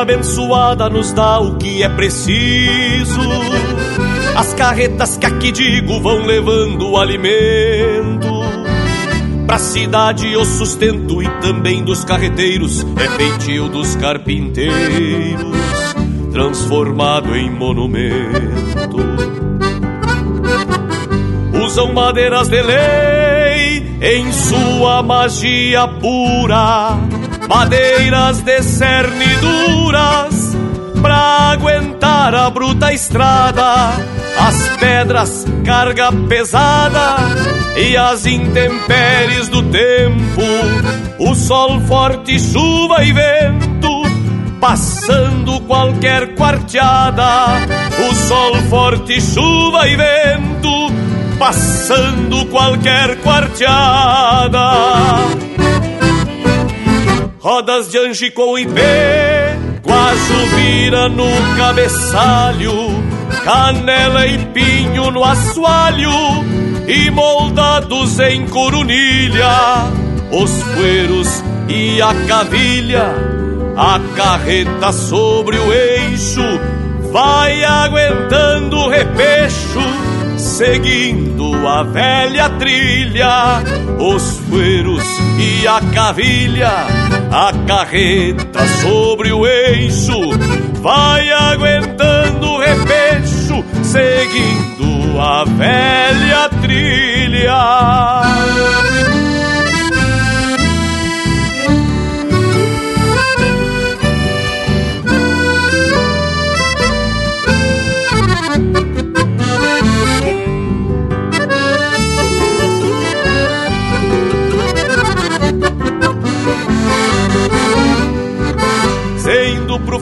Abençoada nos dá o que é preciso. As carretas que aqui digo vão levando o alimento. Pra cidade o sustento e também dos carreteiros é feitio dos carpinteiros, transformado em monumento. Usam madeiras de lei em sua magia pura madeiras de cerniduras pra aguentar a bruta estrada, as pedras carga pesada e as intempéries do tempo, o sol forte, chuva e vento, passando qualquer quarteada, o sol forte, chuva e vento, passando qualquer quarteada rodas de Angicou e pé, Guajo vira no cabeçalho, canela e pinho no assoalho, e moldados em corunilha, os fueiros e a cavilha, a carreta sobre o eixo, vai aguentando o repecho, seguindo a velha trilha, os fueiros e a cavilha, a carreta sobre o eixo, vai aguentando o repecho, seguindo a velha trilha.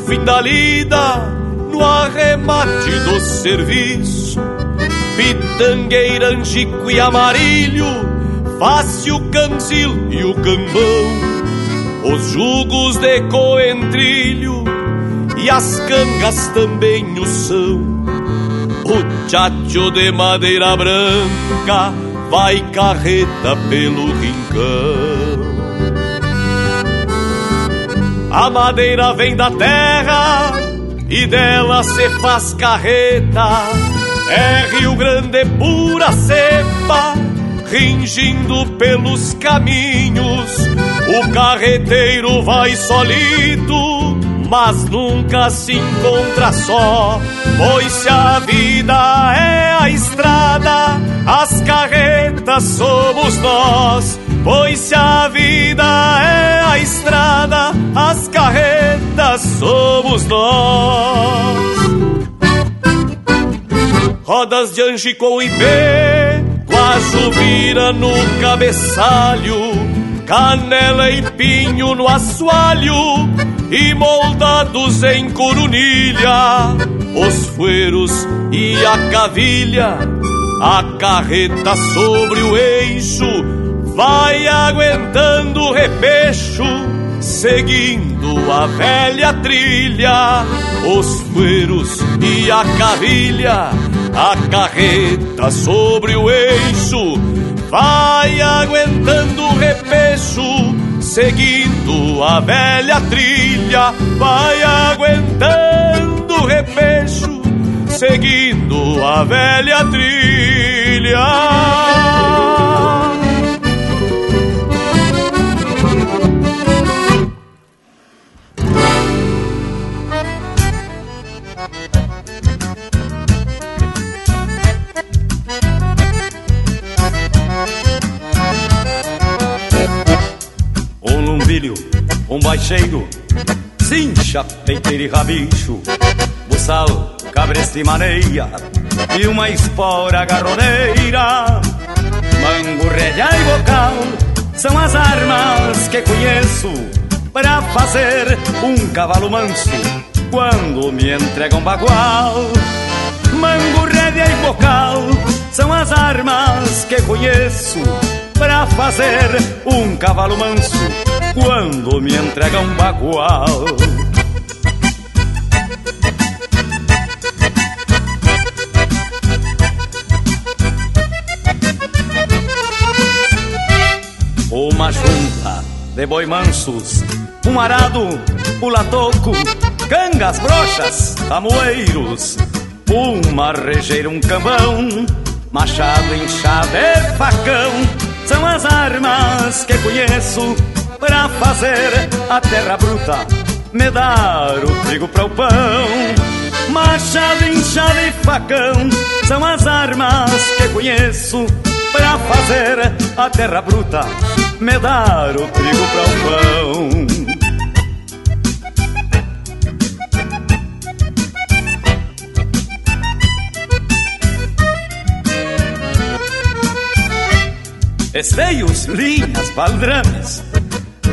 Fim da lida, no arremate do serviço. Pitangueira, angico e amarilho, fácil canzil e o cambão. Os jugos de coentrilho e as cangas também o são. O chacho de madeira branca vai carreta pelo rincão. A madeira vem da terra e dela se faz carreta. É Rio Grande pura cepa, ringindo pelos caminhos. O carreteiro vai solito, mas nunca se encontra só. Pois se a vida é a estrada, as carretas somos nós. Pois se a vida é estrada, as carretas somos nós. Rodas de Angicou e pé, quase vira no cabeçalho, canela e pinho no assoalho, e moldados em corunilha, os fueiros e a cavilha, a carreta sobre o eixo vai aguentando o repecho, seguindo a velha trilha, os fueiros e a cavilha, a carreta sobre o eixo, vai aguentando o repecho, seguindo a velha trilha, vai aguentando o repecho, seguindo a velha trilha. Baixeiro, cincha, peiteiro e rabicho, buçal, cabresta e maneia, e uma espora garroneira. Mango, rédea e bocal são as armas que conheço para fazer um cavalo manso quando me entregam bagual. Mango, rédea e bocal são as armas que conheço para fazer um cavalo manso quando me entregam bagual. Uma junta de boi mansos, um arado, pula toco, cangas, brochas, tamoeiros, uma rejeira, um cambão, machado, enxada e facão, são as armas que conheço para fazer a terra bruta me dar o trigo para o pão. Machado, enxada e facão são as armas que conheço para fazer a terra bruta me dar o trigo para o pão. Esteios, linhas, baldrames,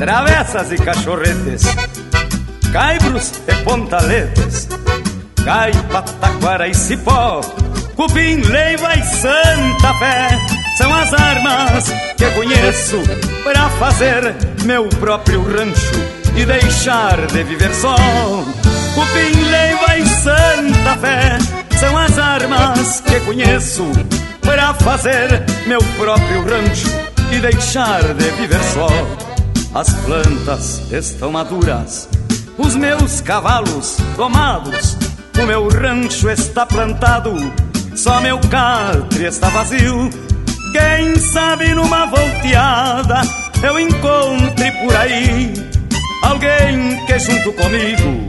travessas e cachorretes, caibros e pontaletes, gaipa, taquara e cipó, cupim, leiva e santa fé, são as armas que conheço para fazer meu próprio rancho e deixar de viver só. Cupim, leiva e santa fé, são as armas que conheço para fazer meu próprio rancho e deixar de viver só. As plantas estão maduras, os meus cavalos domados, o meu rancho está plantado, só meu catre está vazio. Quem sabe numa volteada eu encontre por aí alguém que junto comigo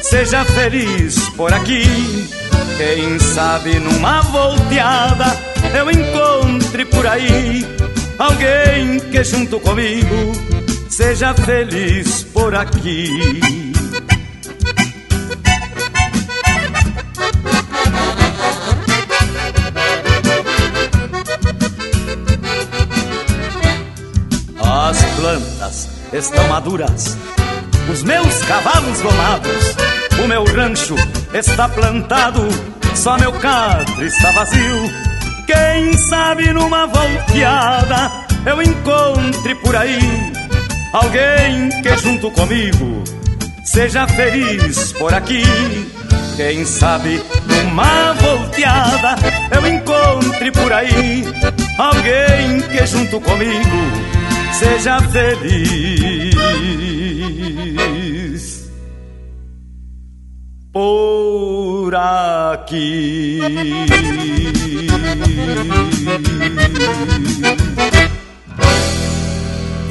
seja feliz por aqui. Quem sabe numa volteada eu encontre por aí alguém que junto comigo seja feliz por aqui. As plantas estão maduras, os meus cavalos domados, o meu rancho está plantado, só meu catre está vazio. Quem sabe numa volteada eu encontre por aí alguém que junto comigo seja feliz por aqui. Quem sabe numa volteada eu encontre por aí alguém que junto comigo seja feliz por aqui.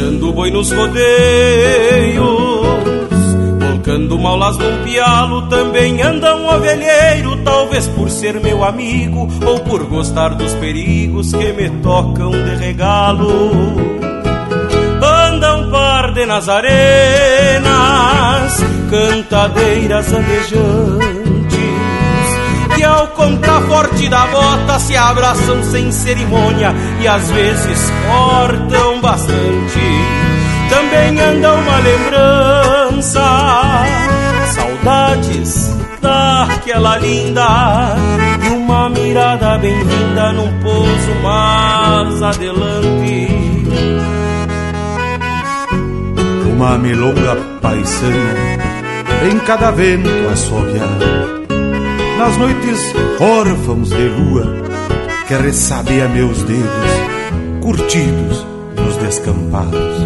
Deixando o boi nos rodeios, volcando maulas num pialo. Também anda um ovelheiro, talvez por ser meu amigo ou por gostar dos perigos que me tocam de regalo anda um par de cantadeiras andejantes, que ao contraforte da bota se abraçam sem cerimônia e às vezes cortam bastante. Também anda uma lembrança, saudades daquela linda e uma mirada bem-vinda num pouso mais adelante uma milonga paisana em cada vento assobiar. Nas noites órfãos de lua que ressabeia meus dedos, curtidos nos descampados.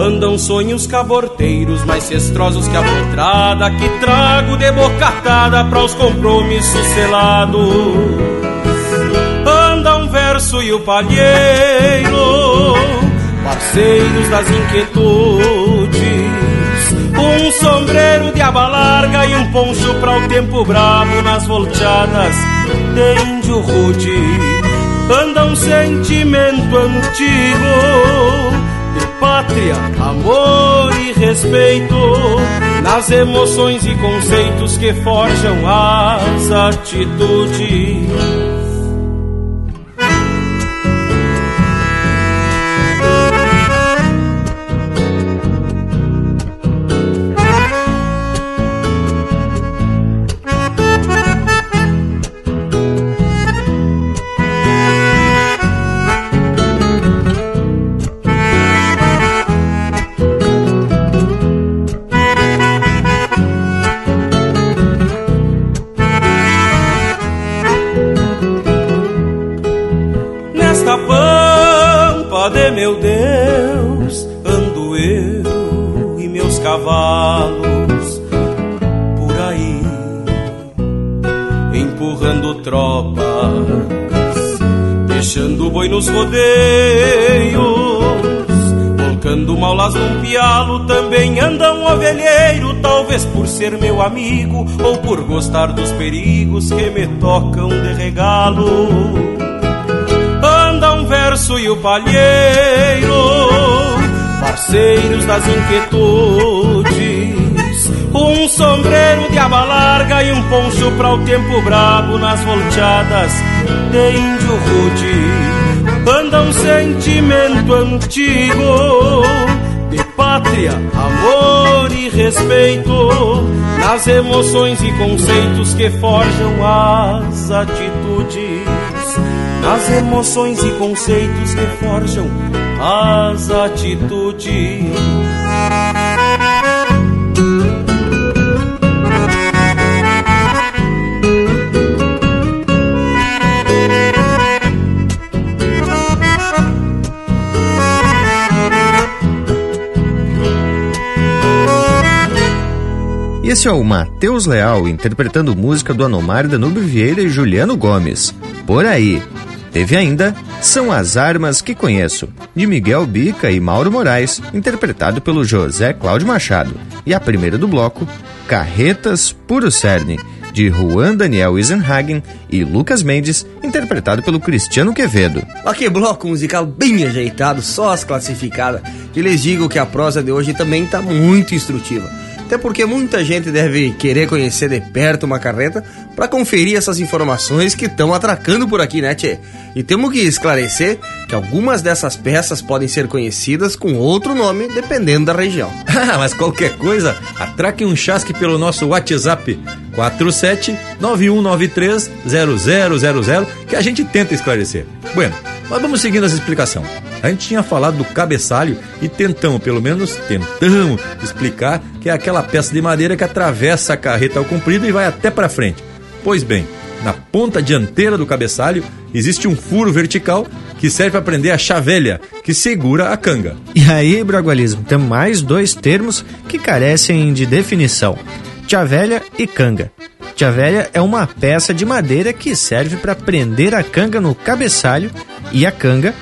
Andam sonhos caborteiros mais cestrosos que a potrada que trago de bocatada para os compromissos selados. Anda um verso e o palheiro, parceiros das inquietudes. Um sombreiro de aba larga e um poncho para o tempo bravo nas volteadas de índio rude. Anda um sentimento antigo pátria, amor e respeito, nas emoções e conceitos que forjam as atitudes. Amigo ou por gostar dos perigos que me tocam de regalo. Anda um verso e o palheiro, parceiros das inquietudes, um sombreiro de aba larga e um poncho para o tempo brabo nas volteadas de índio rude anda um sentimento antigo pátria, amor e respeito nas emoções e conceitos que forjam as atitudes. Nas emoções e conceitos que forjam as atitudes. Esse é o Matheus Leal interpretando música do Anomário Danube Vieira e Juliano Gomes. Por aí. Teve ainda São as Armas que Conheço, de Miguel Bica e Mauro Moraes, interpretado pelo José Cláudio Machado. E a primeira do bloco, Carretas Puro Cerne, de Juan Daniel Eisenhagen e Lucas Mendes, interpretado pelo Cristiano Quevedo. Ok, bloco musical bem ajeitado, só as classificadas. E lhes digo que a prosa de hoje também está muito instrutiva. Até porque muita gente deve querer conhecer de perto uma carreta para conferir essas informações que estão atracando por aqui, né, Tchê? E temos que esclarecer que algumas dessas peças podem ser conhecidas com outro nome, dependendo da região. Ah, mas qualquer coisa, atraque um chasque pelo nosso WhatsApp 4791930000 que a gente tenta esclarecer. Bueno, mas vamos seguindo essa explicação. A gente tinha falado do cabeçalho e tentamos, pelo menos tentamos, explicar que é aquela peça de madeira que atravessa a carreta ao comprido e vai até para frente. Pois bem, na ponta dianteira do cabeçalho existe um furo vertical que serve para prender a chavelha, que segura a canga. E aí, Bragualismo, temos mais dois termos que carecem de definição: chavelha e canga. Chavelha é uma peça de madeira que serve para prender a canga no cabeçalho e a canga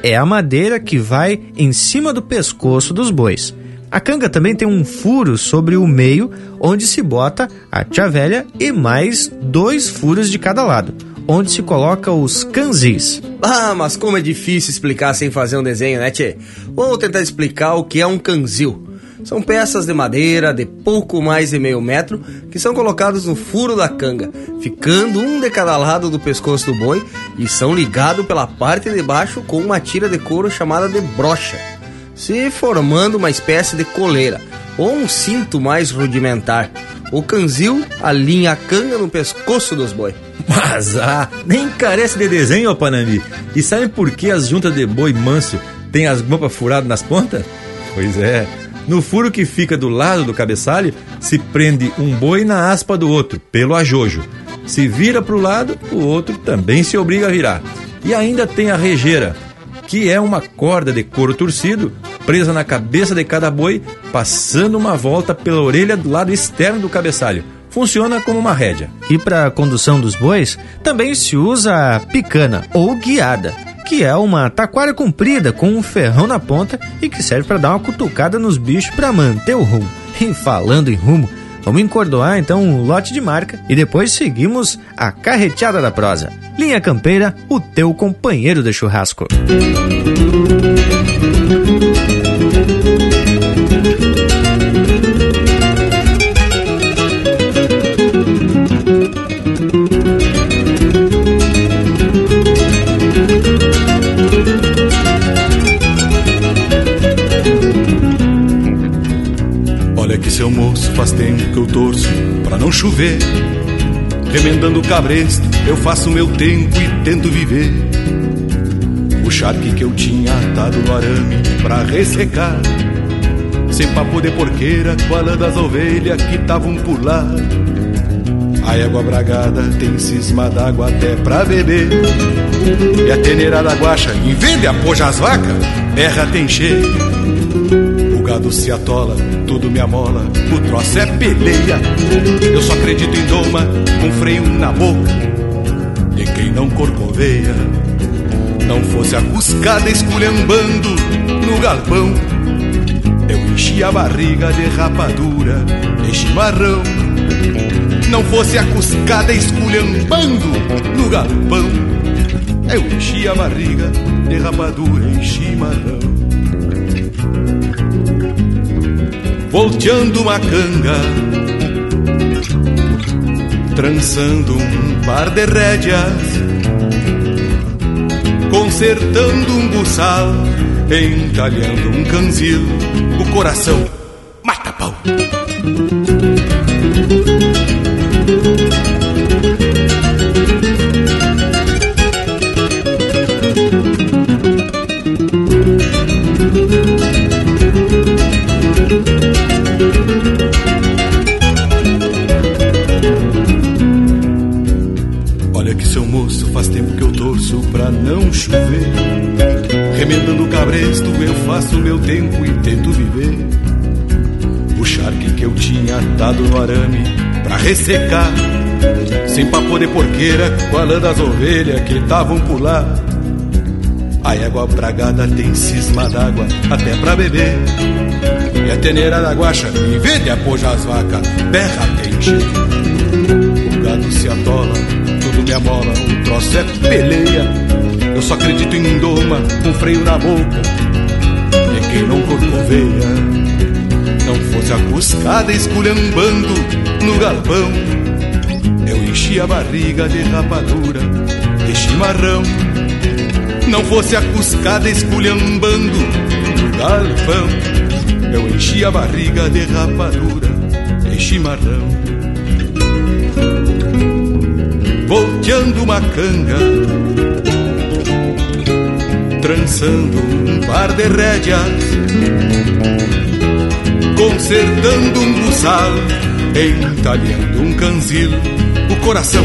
é a madeira que vai em cima do pescoço dos bois. A canga também tem um furo sobre o meio, onde se bota a chavelha e mais dois furos de cada lado, onde se coloca os canzis. Ah, mas como é difícil explicar sem fazer um desenho, né, tchê? Vou tentar explicar o que é um canzil. São peças de madeira de pouco mais de meio metro que são colocados no furo da canga, ficando um de cada lado do pescoço do boi e são ligados pela parte de baixo com uma tira de couro chamada de brocha, se formando uma espécie de coleira ou um cinto mais rudimentar. O canzil alinha a canga no pescoço dos boi. Mas ah, nem carece de desenho, ó. E sabe por que as juntas de boi manso têm as guampas furadas nas pontas? Pois é, No furo que fica do lado do cabeçalho, se prende um boi na aspa do outro, pelo ajojo. Se vira para o lado, o outro também se obriga a virar. E ainda tem a rejeira, que é uma corda de couro torcido presa na cabeça de cada boi, passando uma volta pela orelha do lado externo do cabeçalho. Funciona como uma rédea. E para a condução dos bois, também se usa picana ou guiada que é uma taquara comprida com um ferrão na ponta e que serve para dar uma cutucada nos bichos para manter o rumo. E falando em rumo, vamos encordoar então um lote de marca e depois seguimos a carreteada da prosa. Linha Campeira, o teu companheiro de churrasco. Seu moço, faz tempo que eu torço pra não chover. Remendando o cabresto, eu faço meu tempo e tento viver. O charque que eu tinha atado no arame pra ressecar. Sem papo de porqueira, com a lã das ovelhas que tavam por lá. A égua bragada tem cisma d'água até pra beber. E a teneirada guacha, em vez de apojar as vacas, berra tem cheio gado se atola, tudo me amola, o troço é peleia. Eu só acredito em doma, com freio na boca, de quem não corcoveia. Não fosse a cuscada esculhambando no galpão, eu enchi a barriga de rapadura, de chimarrão. Não fosse a cuscada esculhambando no galpão, eu enchi a barriga de rapadura e chimarrão. Volteando uma canga, trançando um par de rédeas, consertando um buçal, entalhando um canzil, o coração mata pau. Pra não chover. Remendando o cabresto, eu faço meu tempo e tento viver. O charque que eu tinha atado no arame pra ressecar. Sem papo de porqueira, com a lã das ovelhas que estavam por lá. A égua bragada tem cisma d'água até pra beber. E a teneira da guacha, em vez de apojar as vacas, berra cheio. O gado se atola, tudo me amola, o troço é peleia. Eu só acredito em doma com freio na boca. E quem não corcoveia Não fosse a cuscada esculhambando no galpão. Eu enchi a barriga de rapadura e chimarrão. Não fosse a cuscada esculhambando no galpão. Eu enchi a barriga de rapadura e chimarrão. Volteando uma canga trançando um par de rédeas, consertando um buçal, entalhando um canzil, o coração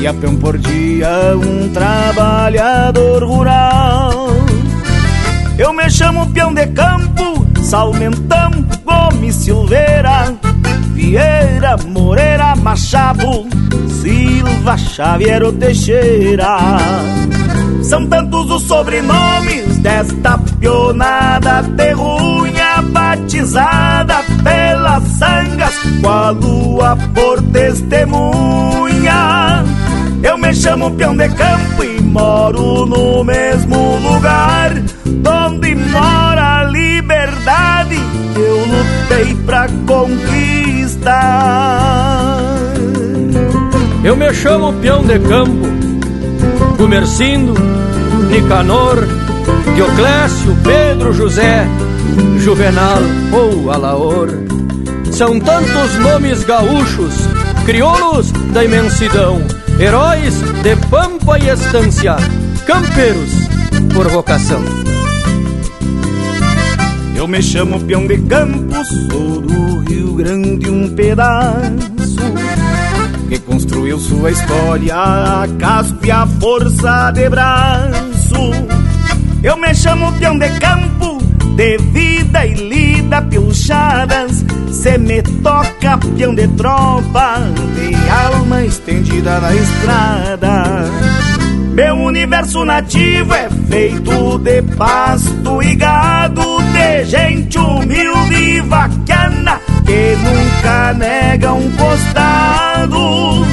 Meia peão por dia, um trabalhador rural. Eu me chamo peão de campo, Salmentão, Gomes Silveira, Vieira, Moreira, Machado, Silva, Xavier Teixeira. São tantos os sobrenomes desta pionada terrunha batizada pelas sangas, com a lua por testemunha. Me chamo peão de campo e moro no mesmo lugar onde mora a liberdade que eu lutei pra conquistar. Eu me chamo peão de campo, Gumercindo, Nicanor, Dioclésio, Pedro, José, Juvenal ou Alaor. São tantos nomes gaúchos, crioulos da imensidão, heróis de pampa e estância, campeiros por vocação. Eu me chamo peão de campo, sou do Rio Grande um pedaço que construiu sua história a casco e a força de braço. Eu me chamo peão de campo, de vida e lida pilchadas. Se me toca peão de tropa, de alma estendida na estrada. Meu universo nativo é feito de pasto e gado, de gente humilde e vaquiana que nunca nega um costado.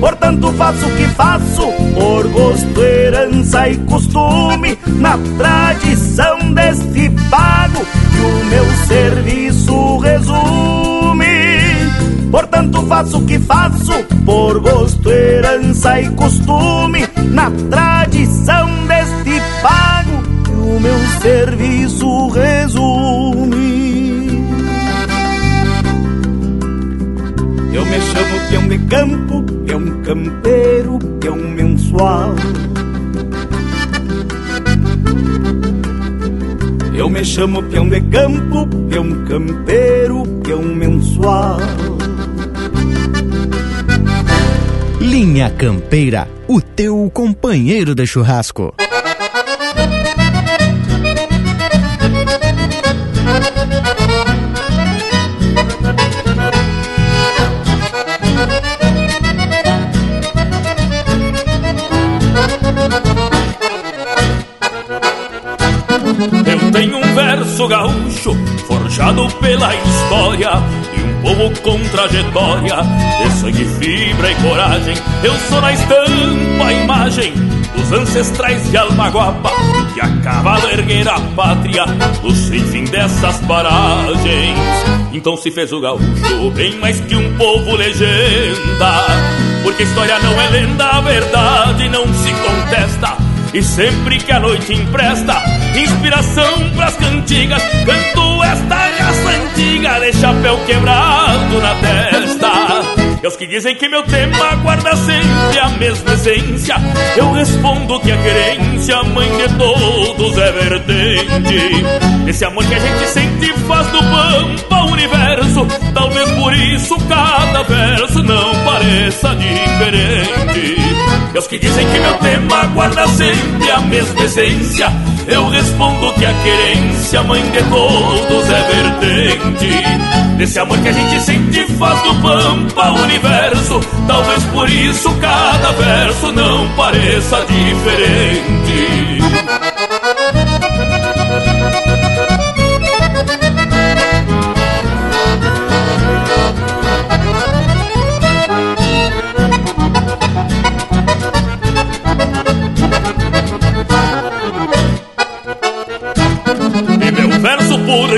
Portanto, faço o que faço por gosto, herança e costume, na tradição deste pago que o meu serviço resume. Portanto, faço o que faço por gosto, herança e costume, na tradição deste pago que o meu serviço resume. Me chamo peão de campo, peão campeiro, peão mensual. Eu me chamo peão de campo, peão campeiro, peão mensual. Linha Campeira, o teu companheiro de churrasco. Gaúcho forjado pela história e um povo com trajetória de sangue, fibra e coragem. Eu sou na estampa a imagem dos ancestrais de alma guapa que a erguer a pátria no sem fim dessas paragens. Então se fez o gaúcho bem mais que um povo legenda, porque história não é lenda, a verdade não se contesta. E sempre que a noite empresta inspiração pras cantigas, canto esta raça antiga de chapéu quebrado na testa. E aos que dizem que meu tema guarda sempre a mesma essência, eu respondo que a querência, mãe de todos, é vertente. Esse amor que a gente sente faz do pampa o universo, talvez por isso cada verso não pareça diferente. E aos que dizem que meu tema guarda sempre a mesma essência, eu respondo que a querência, mãe de todos, é vertente. Desse amor que a gente sente faz do pampa universo, talvez por isso cada verso não pareça diferente.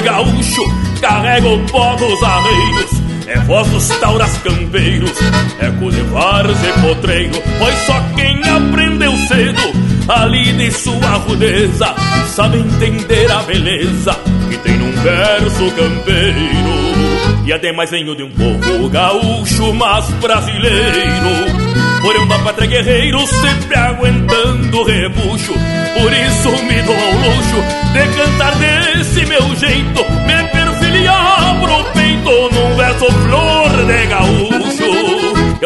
Gaúcho carrega o pó dos arreios é voz dos tauras campeiros, eco de várzea e potreiro, pois só quem aprendeu cedo a lida e sua rudeza sabe entender a beleza que tem num verso campeiro. E ademais venho de um povo gaúcho, mas brasileiro. Porém da pátria guerreiro, sempre aguentando o rebucho. Por isso me dou ao luxo de cantar desse meu jeito, me perfiliar pro peito num verso flor de gaúcho.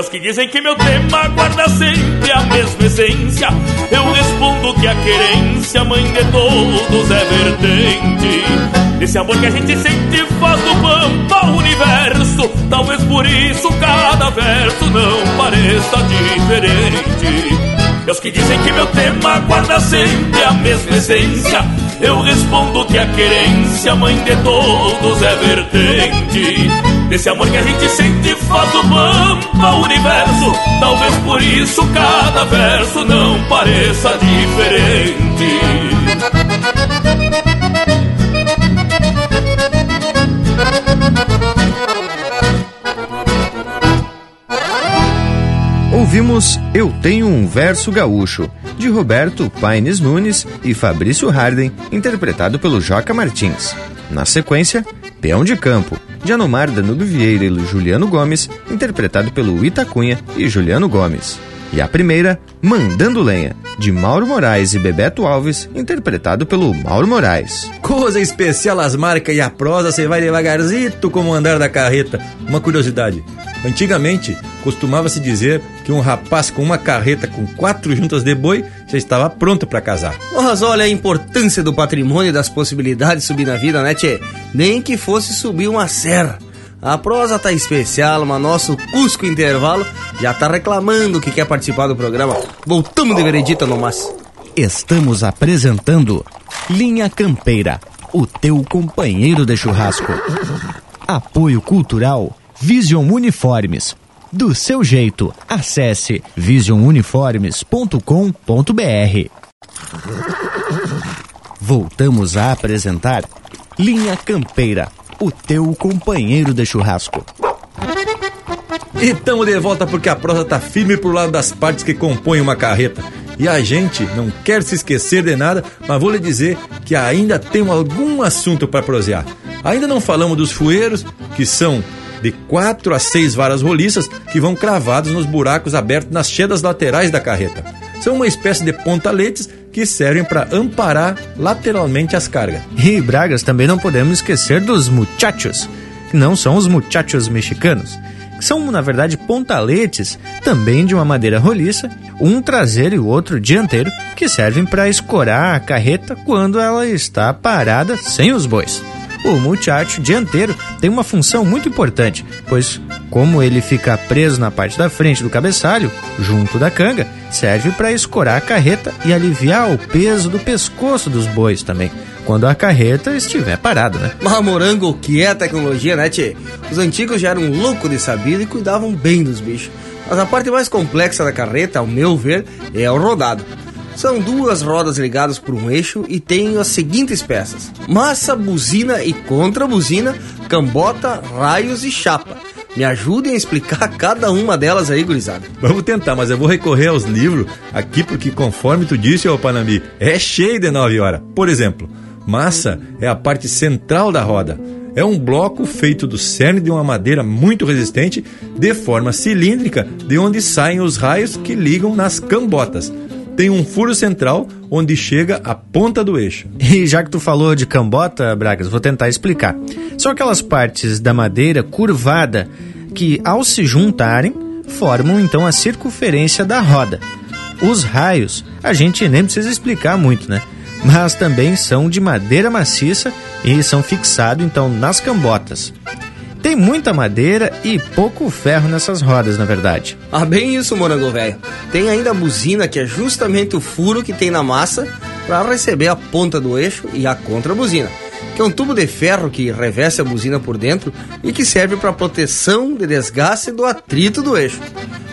Os que dizem que meu tema guarda sempre a mesma essência, eu respondo que a querência, mãe de todos, é vertente. Desse amor que a gente sente faz do pampa o universo. Talvez por isso cada verso não pareça diferente. E os que dizem que meu tema guarda sempre a mesma essência, eu respondo que a querência, mãe de todos, é vertente. Desse amor que a gente sente faz do pampa o universo. Talvez por isso cada verso não pareça diferente. Ouvimos Eu Tenho um Verso Gaúcho, de Roberto Paines Nunes e Fabrício Harden, interpretado pelo Joca Martins. Na sequência, Peão de Campo, de Anomar Danube Vieira e Juliano Gomes, interpretado pelo Itacunha e Juliano Gomes. E a primeira, Mandando Lenha, de Mauro Moraes e Bebeto Alves, interpretado pelo Mauro Moraes. Coisa especial as marcas e a prosa, você vai devagarzito como andar da carreta. Uma curiosidade, antigamente costumava-se dizer que um rapaz com uma carreta com quatro juntas de boi já estava pronto para casar. Mas olha a importância do patrimônio e das possibilidades de subir na vida, né, tchê? Nem que fosse subir uma serra. A prosa tá especial, mas nosso Cusco Intervalo já tá reclamando que quer participar do programa. Voltamos de veredita no mas. Estamos apresentando Linha Campeira, o teu companheiro de churrasco. Apoio Cultural Vision Uniformes. Do seu jeito, acesse visionuniformes.com.br. Voltamos a apresentar Linha Campeira o teu companheiro de churrasco. E estamos de volta porque a prosa tá firme pro lado das partes que compõem uma carreta. E a gente não quer se esquecer de nada, mas vou lhe dizer que ainda tem algum assunto para prosear. Ainda não falamos dos fueiros, que são de quatro a seis varas roliças que vão cravados nos buracos abertos nas chedas laterais da carreta. São uma espécie de ponta-letes que servem para amparar lateralmente as cargas. E Bragas também não podemos esquecer dos muchachos, que não são os muchachos mexicanos. São, na verdade, pontaletes, também de uma madeira roliça, um traseiro e o outro dianteiro, que servem para escorar a carreta quando ela está parada sem os bois. O muchacho dianteiro tem uma função muito importante, pois, como ele fica preso na parte da frente do cabeçalho, junto da canga, serve para escorar a carreta e aliviar o peso do pescoço dos bois também, quando a carreta estiver parada, né? Mas morango, o que é tecnologia, né, tchê? Os antigos já eram loucos de sabido e cuidavam bem dos bichos. Mas a parte mais complexa da carreta, ao meu ver, é o rodado. São duas rodas ligadas por um eixo e tem as seguintes peças: massa, buzina e contra-buzina, cambota, raios e chapa. Me ajudem a explicar cada uma delas aí, gurizada. Vamos tentar, mas eu vou recorrer aos livros aqui porque, conforme tu disse, ô Panambi, é cheio de 9 horas. Por exemplo, massa é a parte central da roda. É um bloco feito do cerne de uma madeira muito resistente, de forma cilíndrica, de onde saem os raios que ligam nas cambotas tem um furo central onde chega a ponta do eixo. E já que tu falou de cambota, Bragas, vou tentar explicar. São aquelas partes da madeira curvada que, ao se juntarem, formam então a circunferência da roda. Os raios, a gente nem precisa explicar muito, né? Mas também são de madeira maciça e são fixados então nas cambotas. Tem muita madeira e pouco ferro nessas rodas, na verdade. Ah, bem isso, morango velho. Tem ainda a buzina, que é justamente o furo que tem na massa para receber a ponta do eixo e a contrabuzina, que é um tubo de ferro que reveste a buzina por dentro e que serve para proteção de desgaste do atrito do eixo.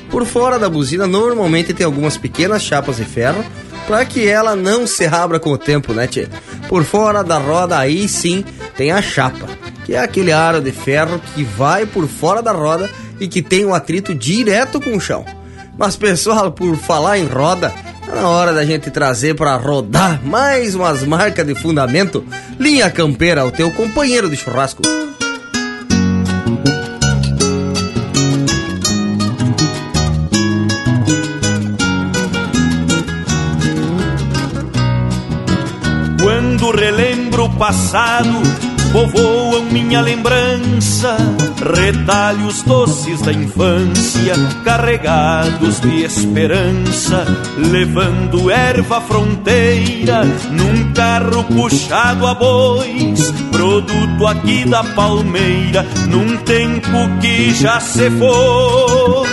Por fora da buzina normalmente tem algumas pequenas chapas de ferro para que ela não se abra com o tempo, né, tchê? Por fora da roda aí sim tem a chapa que é aquele aro de ferro que vai por fora da roda e que tem um atrito direto com o chão. Mas pessoal, por falar em roda, tá na hora da gente trazer para rodar mais umas marcas de fundamento. Linha Campeira, o teu companheiro de churrasco. Quando relembro o passado povoam minha lembrança, retalhos doces da infância, carregados de esperança, levando erva fronteira num carro puxado a bois, produto aqui da palmeira, num tempo que já se foi.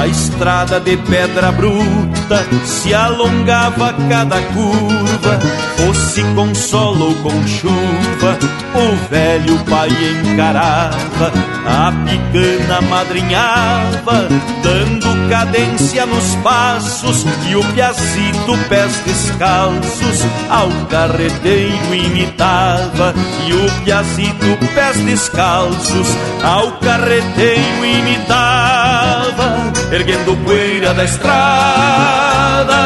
A estrada de pedra bruta se alongava cada curva, fosse com sol ou com chuva, o velho pai encarava, a picana madrinhava, dando cadência nos passos, e o piazito pés descalços ao carreteiro imitava, e o piazito pés descalços ao carreteiro imitava erguendo poeira da estrada.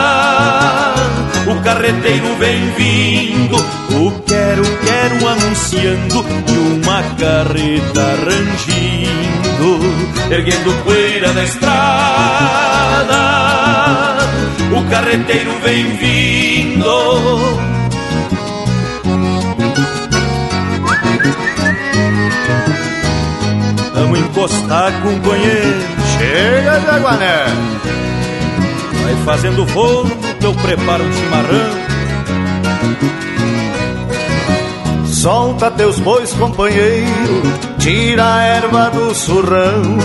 O carreteiro vem vindo, o quero, quero anunciando e uma carreta rangindo, erguendo poeira da estrada. O carreteiro vem vindo. Vamos encostar, companheiro Chega de aguané. Vai fazendo voo que eu preparo um chimarrão. Solta teus bois, companheiro, tira a erva do surrão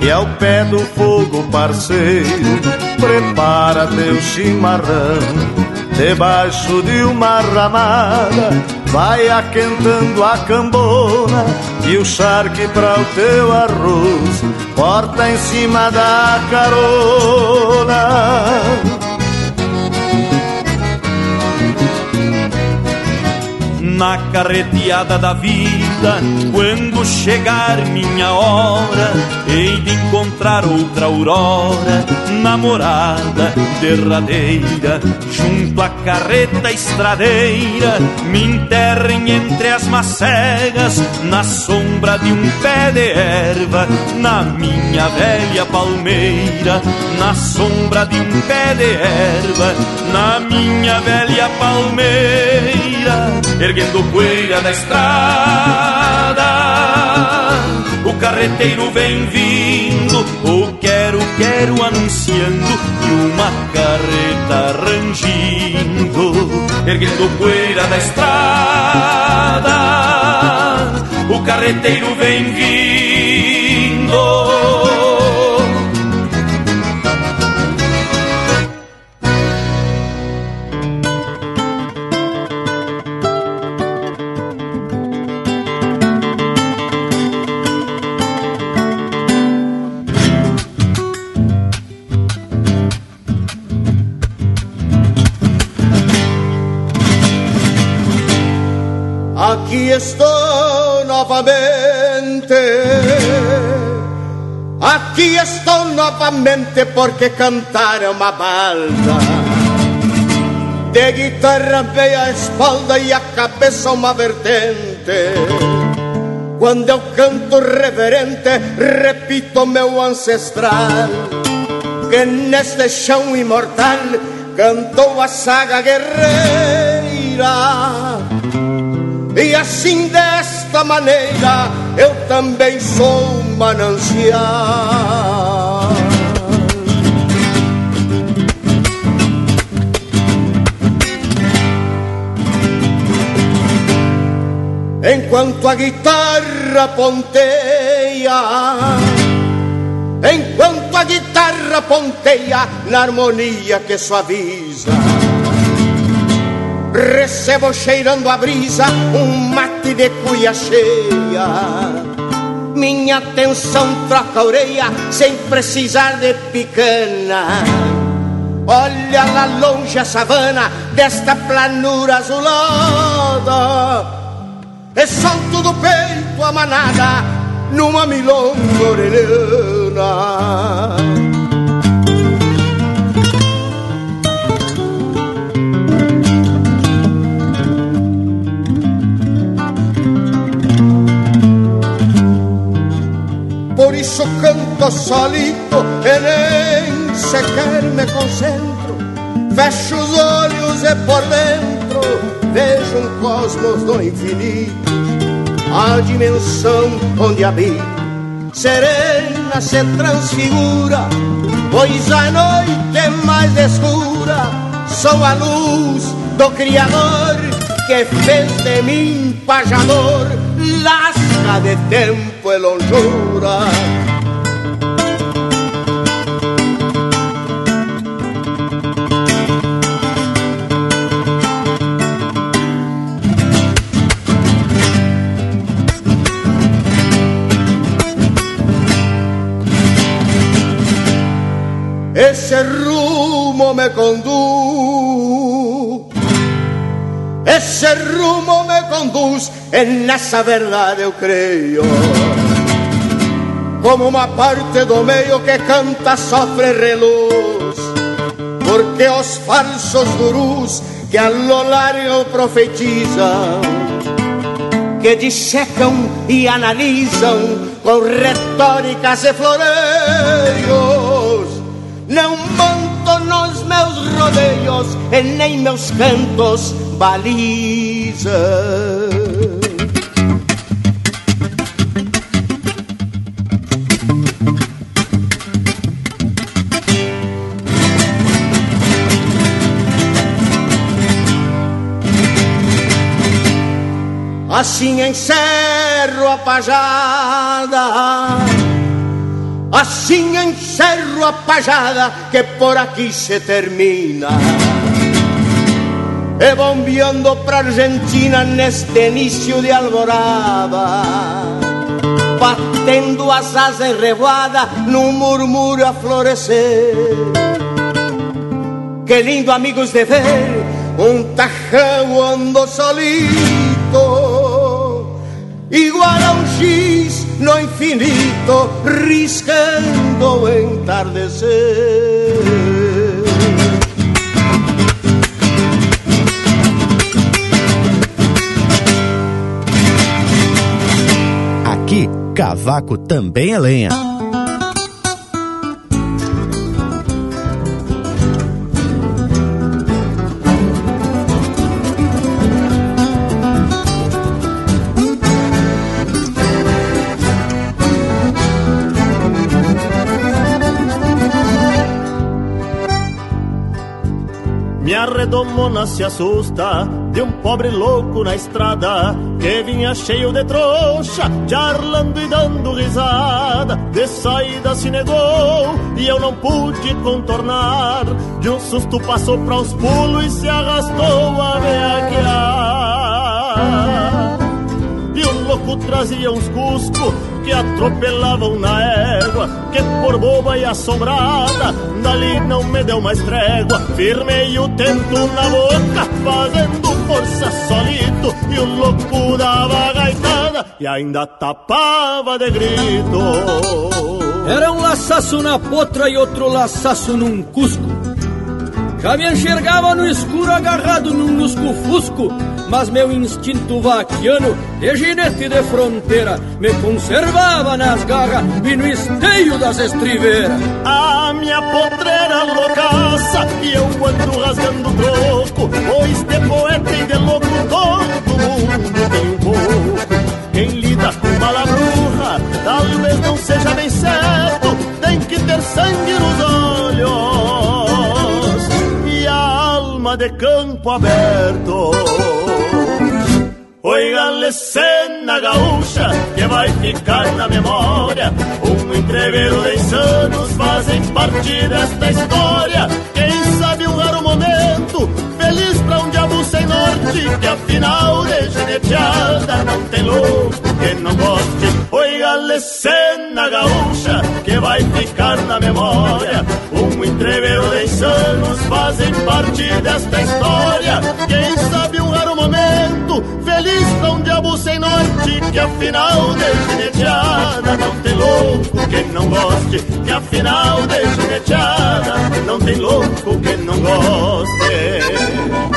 e ao pé do fogo, parceiro, prepara teu chimarrão. Debaixo de uma ramada vai aquentando a cambona e o charque para o teu arroz porta em cima da carona. Na carreteada da vida. Quando chegar minha hora, hei de encontrar outra aurora, namorada derradeira, junto à carreta estradeira, me enterrem entre as macegas, na sombra de um pé de erva, na minha velha palmeira, na sombra de um pé de erva, na minha velha palmeira, erguendo poeira da estrada. O carreteiro vem vindo, o quero, quero anunciando, e uma carreta rangindo, erguendo poeira da estrada. O carreteiro vem vindo. Estou novamente. Aqui estou novamente porque cantar é uma balda. De guitarra veio a espalda e a cabeça uma vertente. Quando eu canto reverente, repito meu ancestral, que neste chão imortal cantou a saga guerreira. E assim desta maneira eu também sou manancial. Enquanto a guitarra ponteia, enquanto a guitarra ponteia na harmonia que suaviza recebo cheirando a brisa um mate de cuia cheia. Minha atenção troca a orelha sem precisar de picana. Olha lá longe a savana desta planura azulada. E solto do peito a manada numa milonga orelhana. Isso canto solito e nem sequer me concentro Fecho os olhos e por dentro vejo um cosmos do infinito, a dimensão onde habito. Serena se transfigura, pois a noite é mais escura. Sou a luz do Criador que fez de mim pajador, lasca de tempo e longura. Me conduz, ese rumo me conduz, en esa verdade eu creio. Como uma parte do meio que canta sofre reluz, porque os falsos gurus que a lo largo profetizam, que dissecam e analisam com retóricas e floreios não nos meus rodeios e nem meus cantos baliza. Assim encerro a pajada Assim encerro a pajada que por aqui se termina. E bombeando pra Argentina neste início de alvorada. Batendo as asas revoada num murmúrio a florescer. Que lindo, amigos, de ver um tajão ando solito, igual a X no infinito, riscando o entardecer. Aqui, cavaco também é lenha. Redomona se assusta de um pobre louco na estrada que vinha cheio de trouxa, charlando e dando risada. De saída se negou e eu não pude contornar. De um susto passou para os pulos e se arrastou a veaquear. E o louco trazia uns cusco que atropelavam na égua, que por boba e assombrada, dali não me deu mais trégua. Firmei o tento na boca, fazendo força solito, e o louco dava gaitada e ainda tapava de grito. Era um laçaço na potra e outro laçaço num cusco. Já me enxergava no escuro agarrado num lusco-fusco, mas meu instinto vaquiano de ginete de fronteira me conservava nas garras e no esteio das estriveiras. A minha potreira loucaça e eu ando rasgando troco, pois de poeta e de louco todo mundo tem de campo aberto. Oiga-le cena gaúcha que vai ficar na memória. Um entreveiro de insanos fazem parte desta história. Que afinal de geneteada não tem louco que não goste. Oiga-le cena gaúcha que vai ficar na memória. Um entreveiro de insanos fazem parte desta história. Quem sabe um raro momento, feliz um diabo sem norte, que afinal de gineteada não tem louco que não goste, que afinal de gineteada não tem louco que não goste.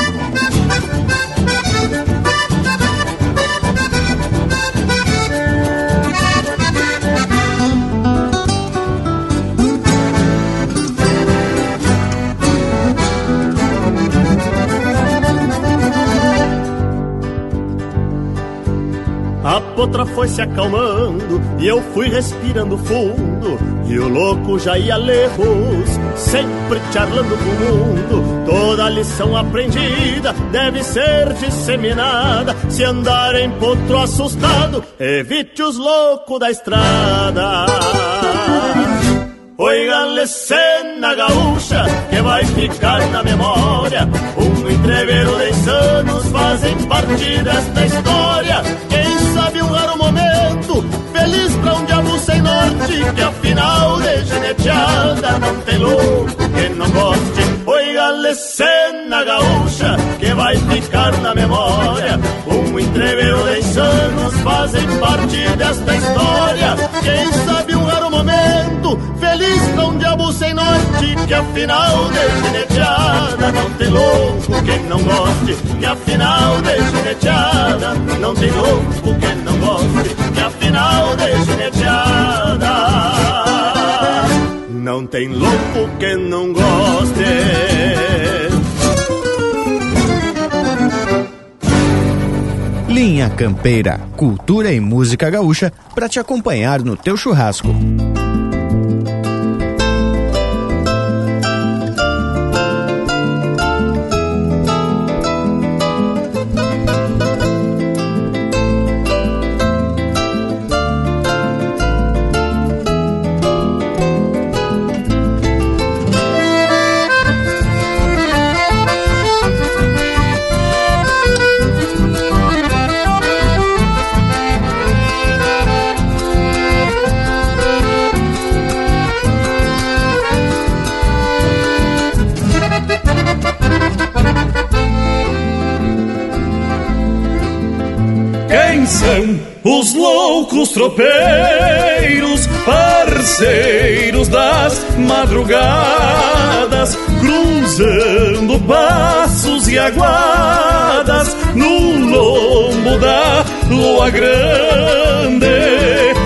A potra foi se acalmando e eu fui respirando fundo. E o louco já ia lejos, sempre charlando com o mundo. Toda lição aprendida deve ser disseminada. Se andar em potro assustado, evite os loucos da estrada. Oigan-lhe cena gaúcha que vai ficar na memória. Um entreveiro de anos fazem parte desta história. Quem sabe um raro momento, feliz pra um diabo sem norte, que afinal de geneteada não tem louco que não goste. Oigan-lhe cena gaúcha que vai ficar na memória. Um entreveiro de anos fazem parte desta história. Quem sabe um raro momento, feliz um diabo sem norte, que afinal de geneteada não tem louco que não goste, que afinal de geneteada não tem louco que não goste, que afinal de geneteada não tem louco que não goste. Linha Campeira, cultura e música gaúcha para te acompanhar no teu churrasco. Loucos tropeiros, parceiros das madrugadas, cruzando passos e aguadas no lombo da lua grande.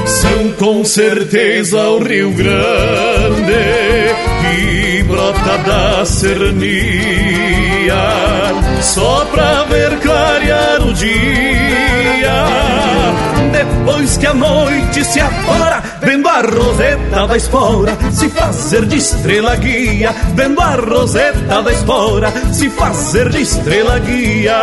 São com certeza o Rio Grande que brota da serrania, só pra ver clarear o dia depois que a noite se afora, vendo a roseta da espora se fazer de estrela guia, vendo a roseta da espora se fazer de estrela guia.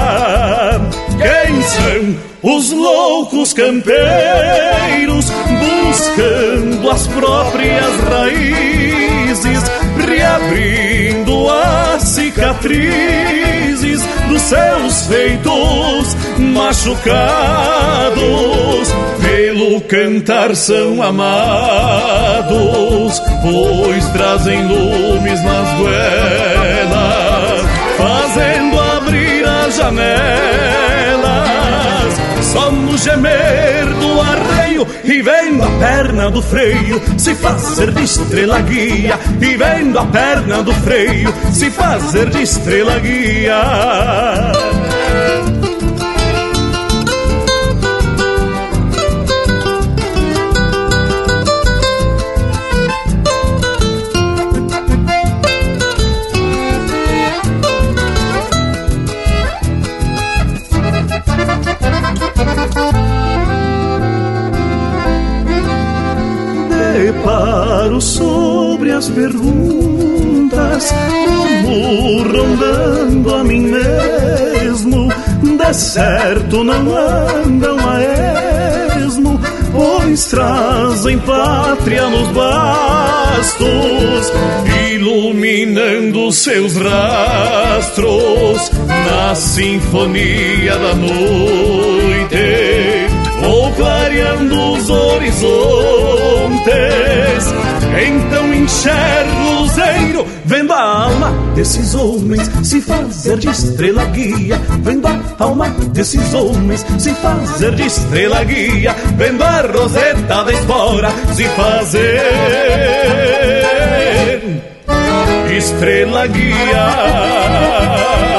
Quem são os loucos campeiros buscando as próprias raízes, reabrindo as cicatrizes dos seus feitos machucados. Pelo cantar são amados, pois trazem lumes nas goelas, fazendo abrir as janelas. Só no gemer do arreio e vendo a perna do freio se fazer de estrela guia e vendo a perna do freio se fazer de estrela guia. Deparo sobre as perguntas, como rondando a mim mesmo. De certo não andam a esmo, pois trazem pátria nos bastos, iluminando seus rastros na sinfonia da noite ou clareando os horizontes. Então enxergo o luzeiro, vendo a alma desses homens se fazer de estrela guia, vendo a alma desses homens se fazer de estrela guia, vendo a roseta da espora se fazer estrela guia.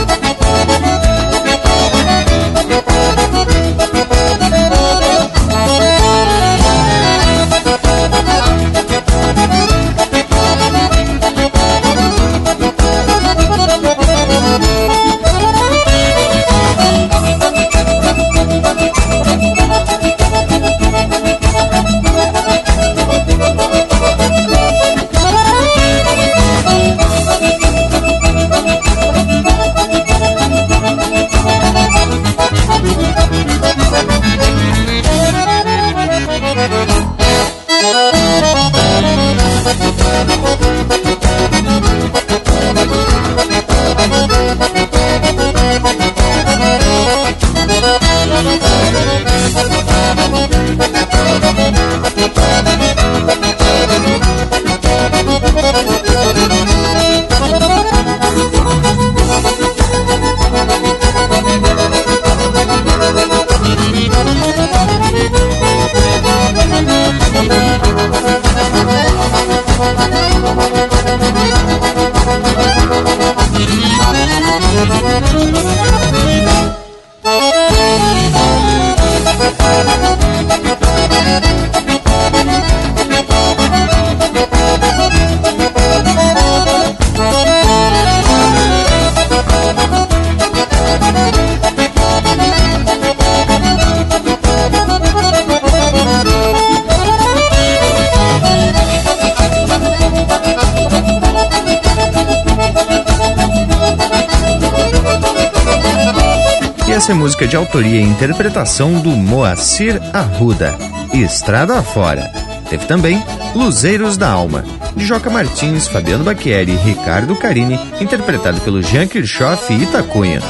autoria e interpretação do Moacir Arruda, Estrada Afora. Teve também Luzeiros da Alma, de Joca Martins, Fabiano Bacchieri e Ricardo Carini, interpretado pelo Jean Kirchhoff e Itacunha.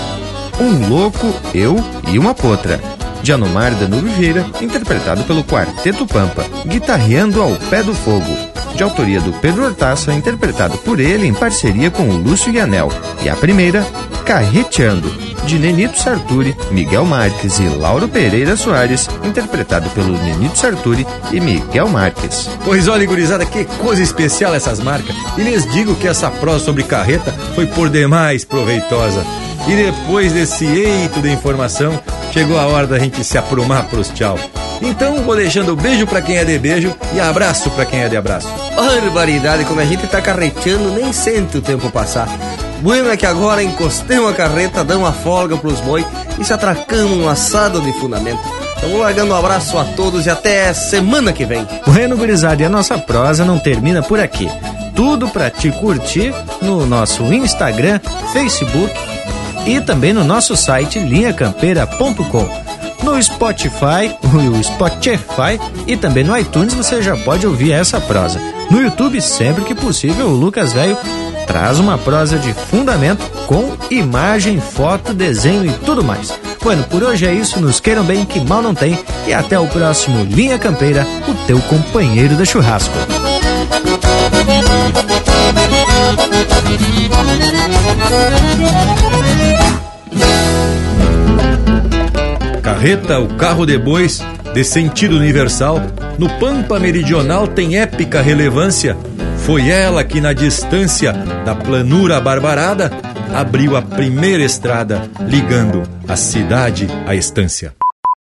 Um Louco, Eu e Uma Potra, de Anomar Danilo Vieira, interpretado pelo Quarteto Pampa, Guitarreando ao Pé do Fogo, de autoria do Pedro Hortaça, interpretado por ele em parceria com o Lúcio Yanel. E a primeira, Carreteando, de Nenito Sarturi, Miguel Marques e Lauro Pereira Soares, interpretado pelo Nenito Sarturi e Miguel Marques. Pois olha, gurizada, que coisa especial essas marcas. E lhes digo que essa prosa sobre carreta foi por demais proveitosa. E depois desse eito de informação, chegou a hora da gente se aprumar pros tchau. Então vou deixando beijo para quem é de beijo e abraço para quem é de abraço. Barbaridade, quando a gente tá carreteando, nem sente o tempo passar. Bueno é que agora encostemos a carreta, damos uma folga pros boi e se atracamos um assado de fundamento. Vou largando um abraço a todos e até semana que vem. Bueno, gurizada, e a nossa prosa não termina por aqui. Tudo para te curtir no nosso Instagram, Facebook e também no nosso site linhacampeira.com. No Spotify, o Spotify e também no iTunes você já pode ouvir essa prosa. No YouTube, sempre que possível, o Lucas Velho traz uma prosa de fundamento com imagem, foto, desenho e tudo mais. Bueno, por hoje é isso, nos queiram bem que mal não tem e até o próximo Linha Campeira, o teu companheiro de churrasco. Carreta, o carro de bois, de sentido universal, no Pampa Meridional tem épica relevância foi ela que, na distância da planura barbarada, abriu a primeira estrada ligando a cidade à estância.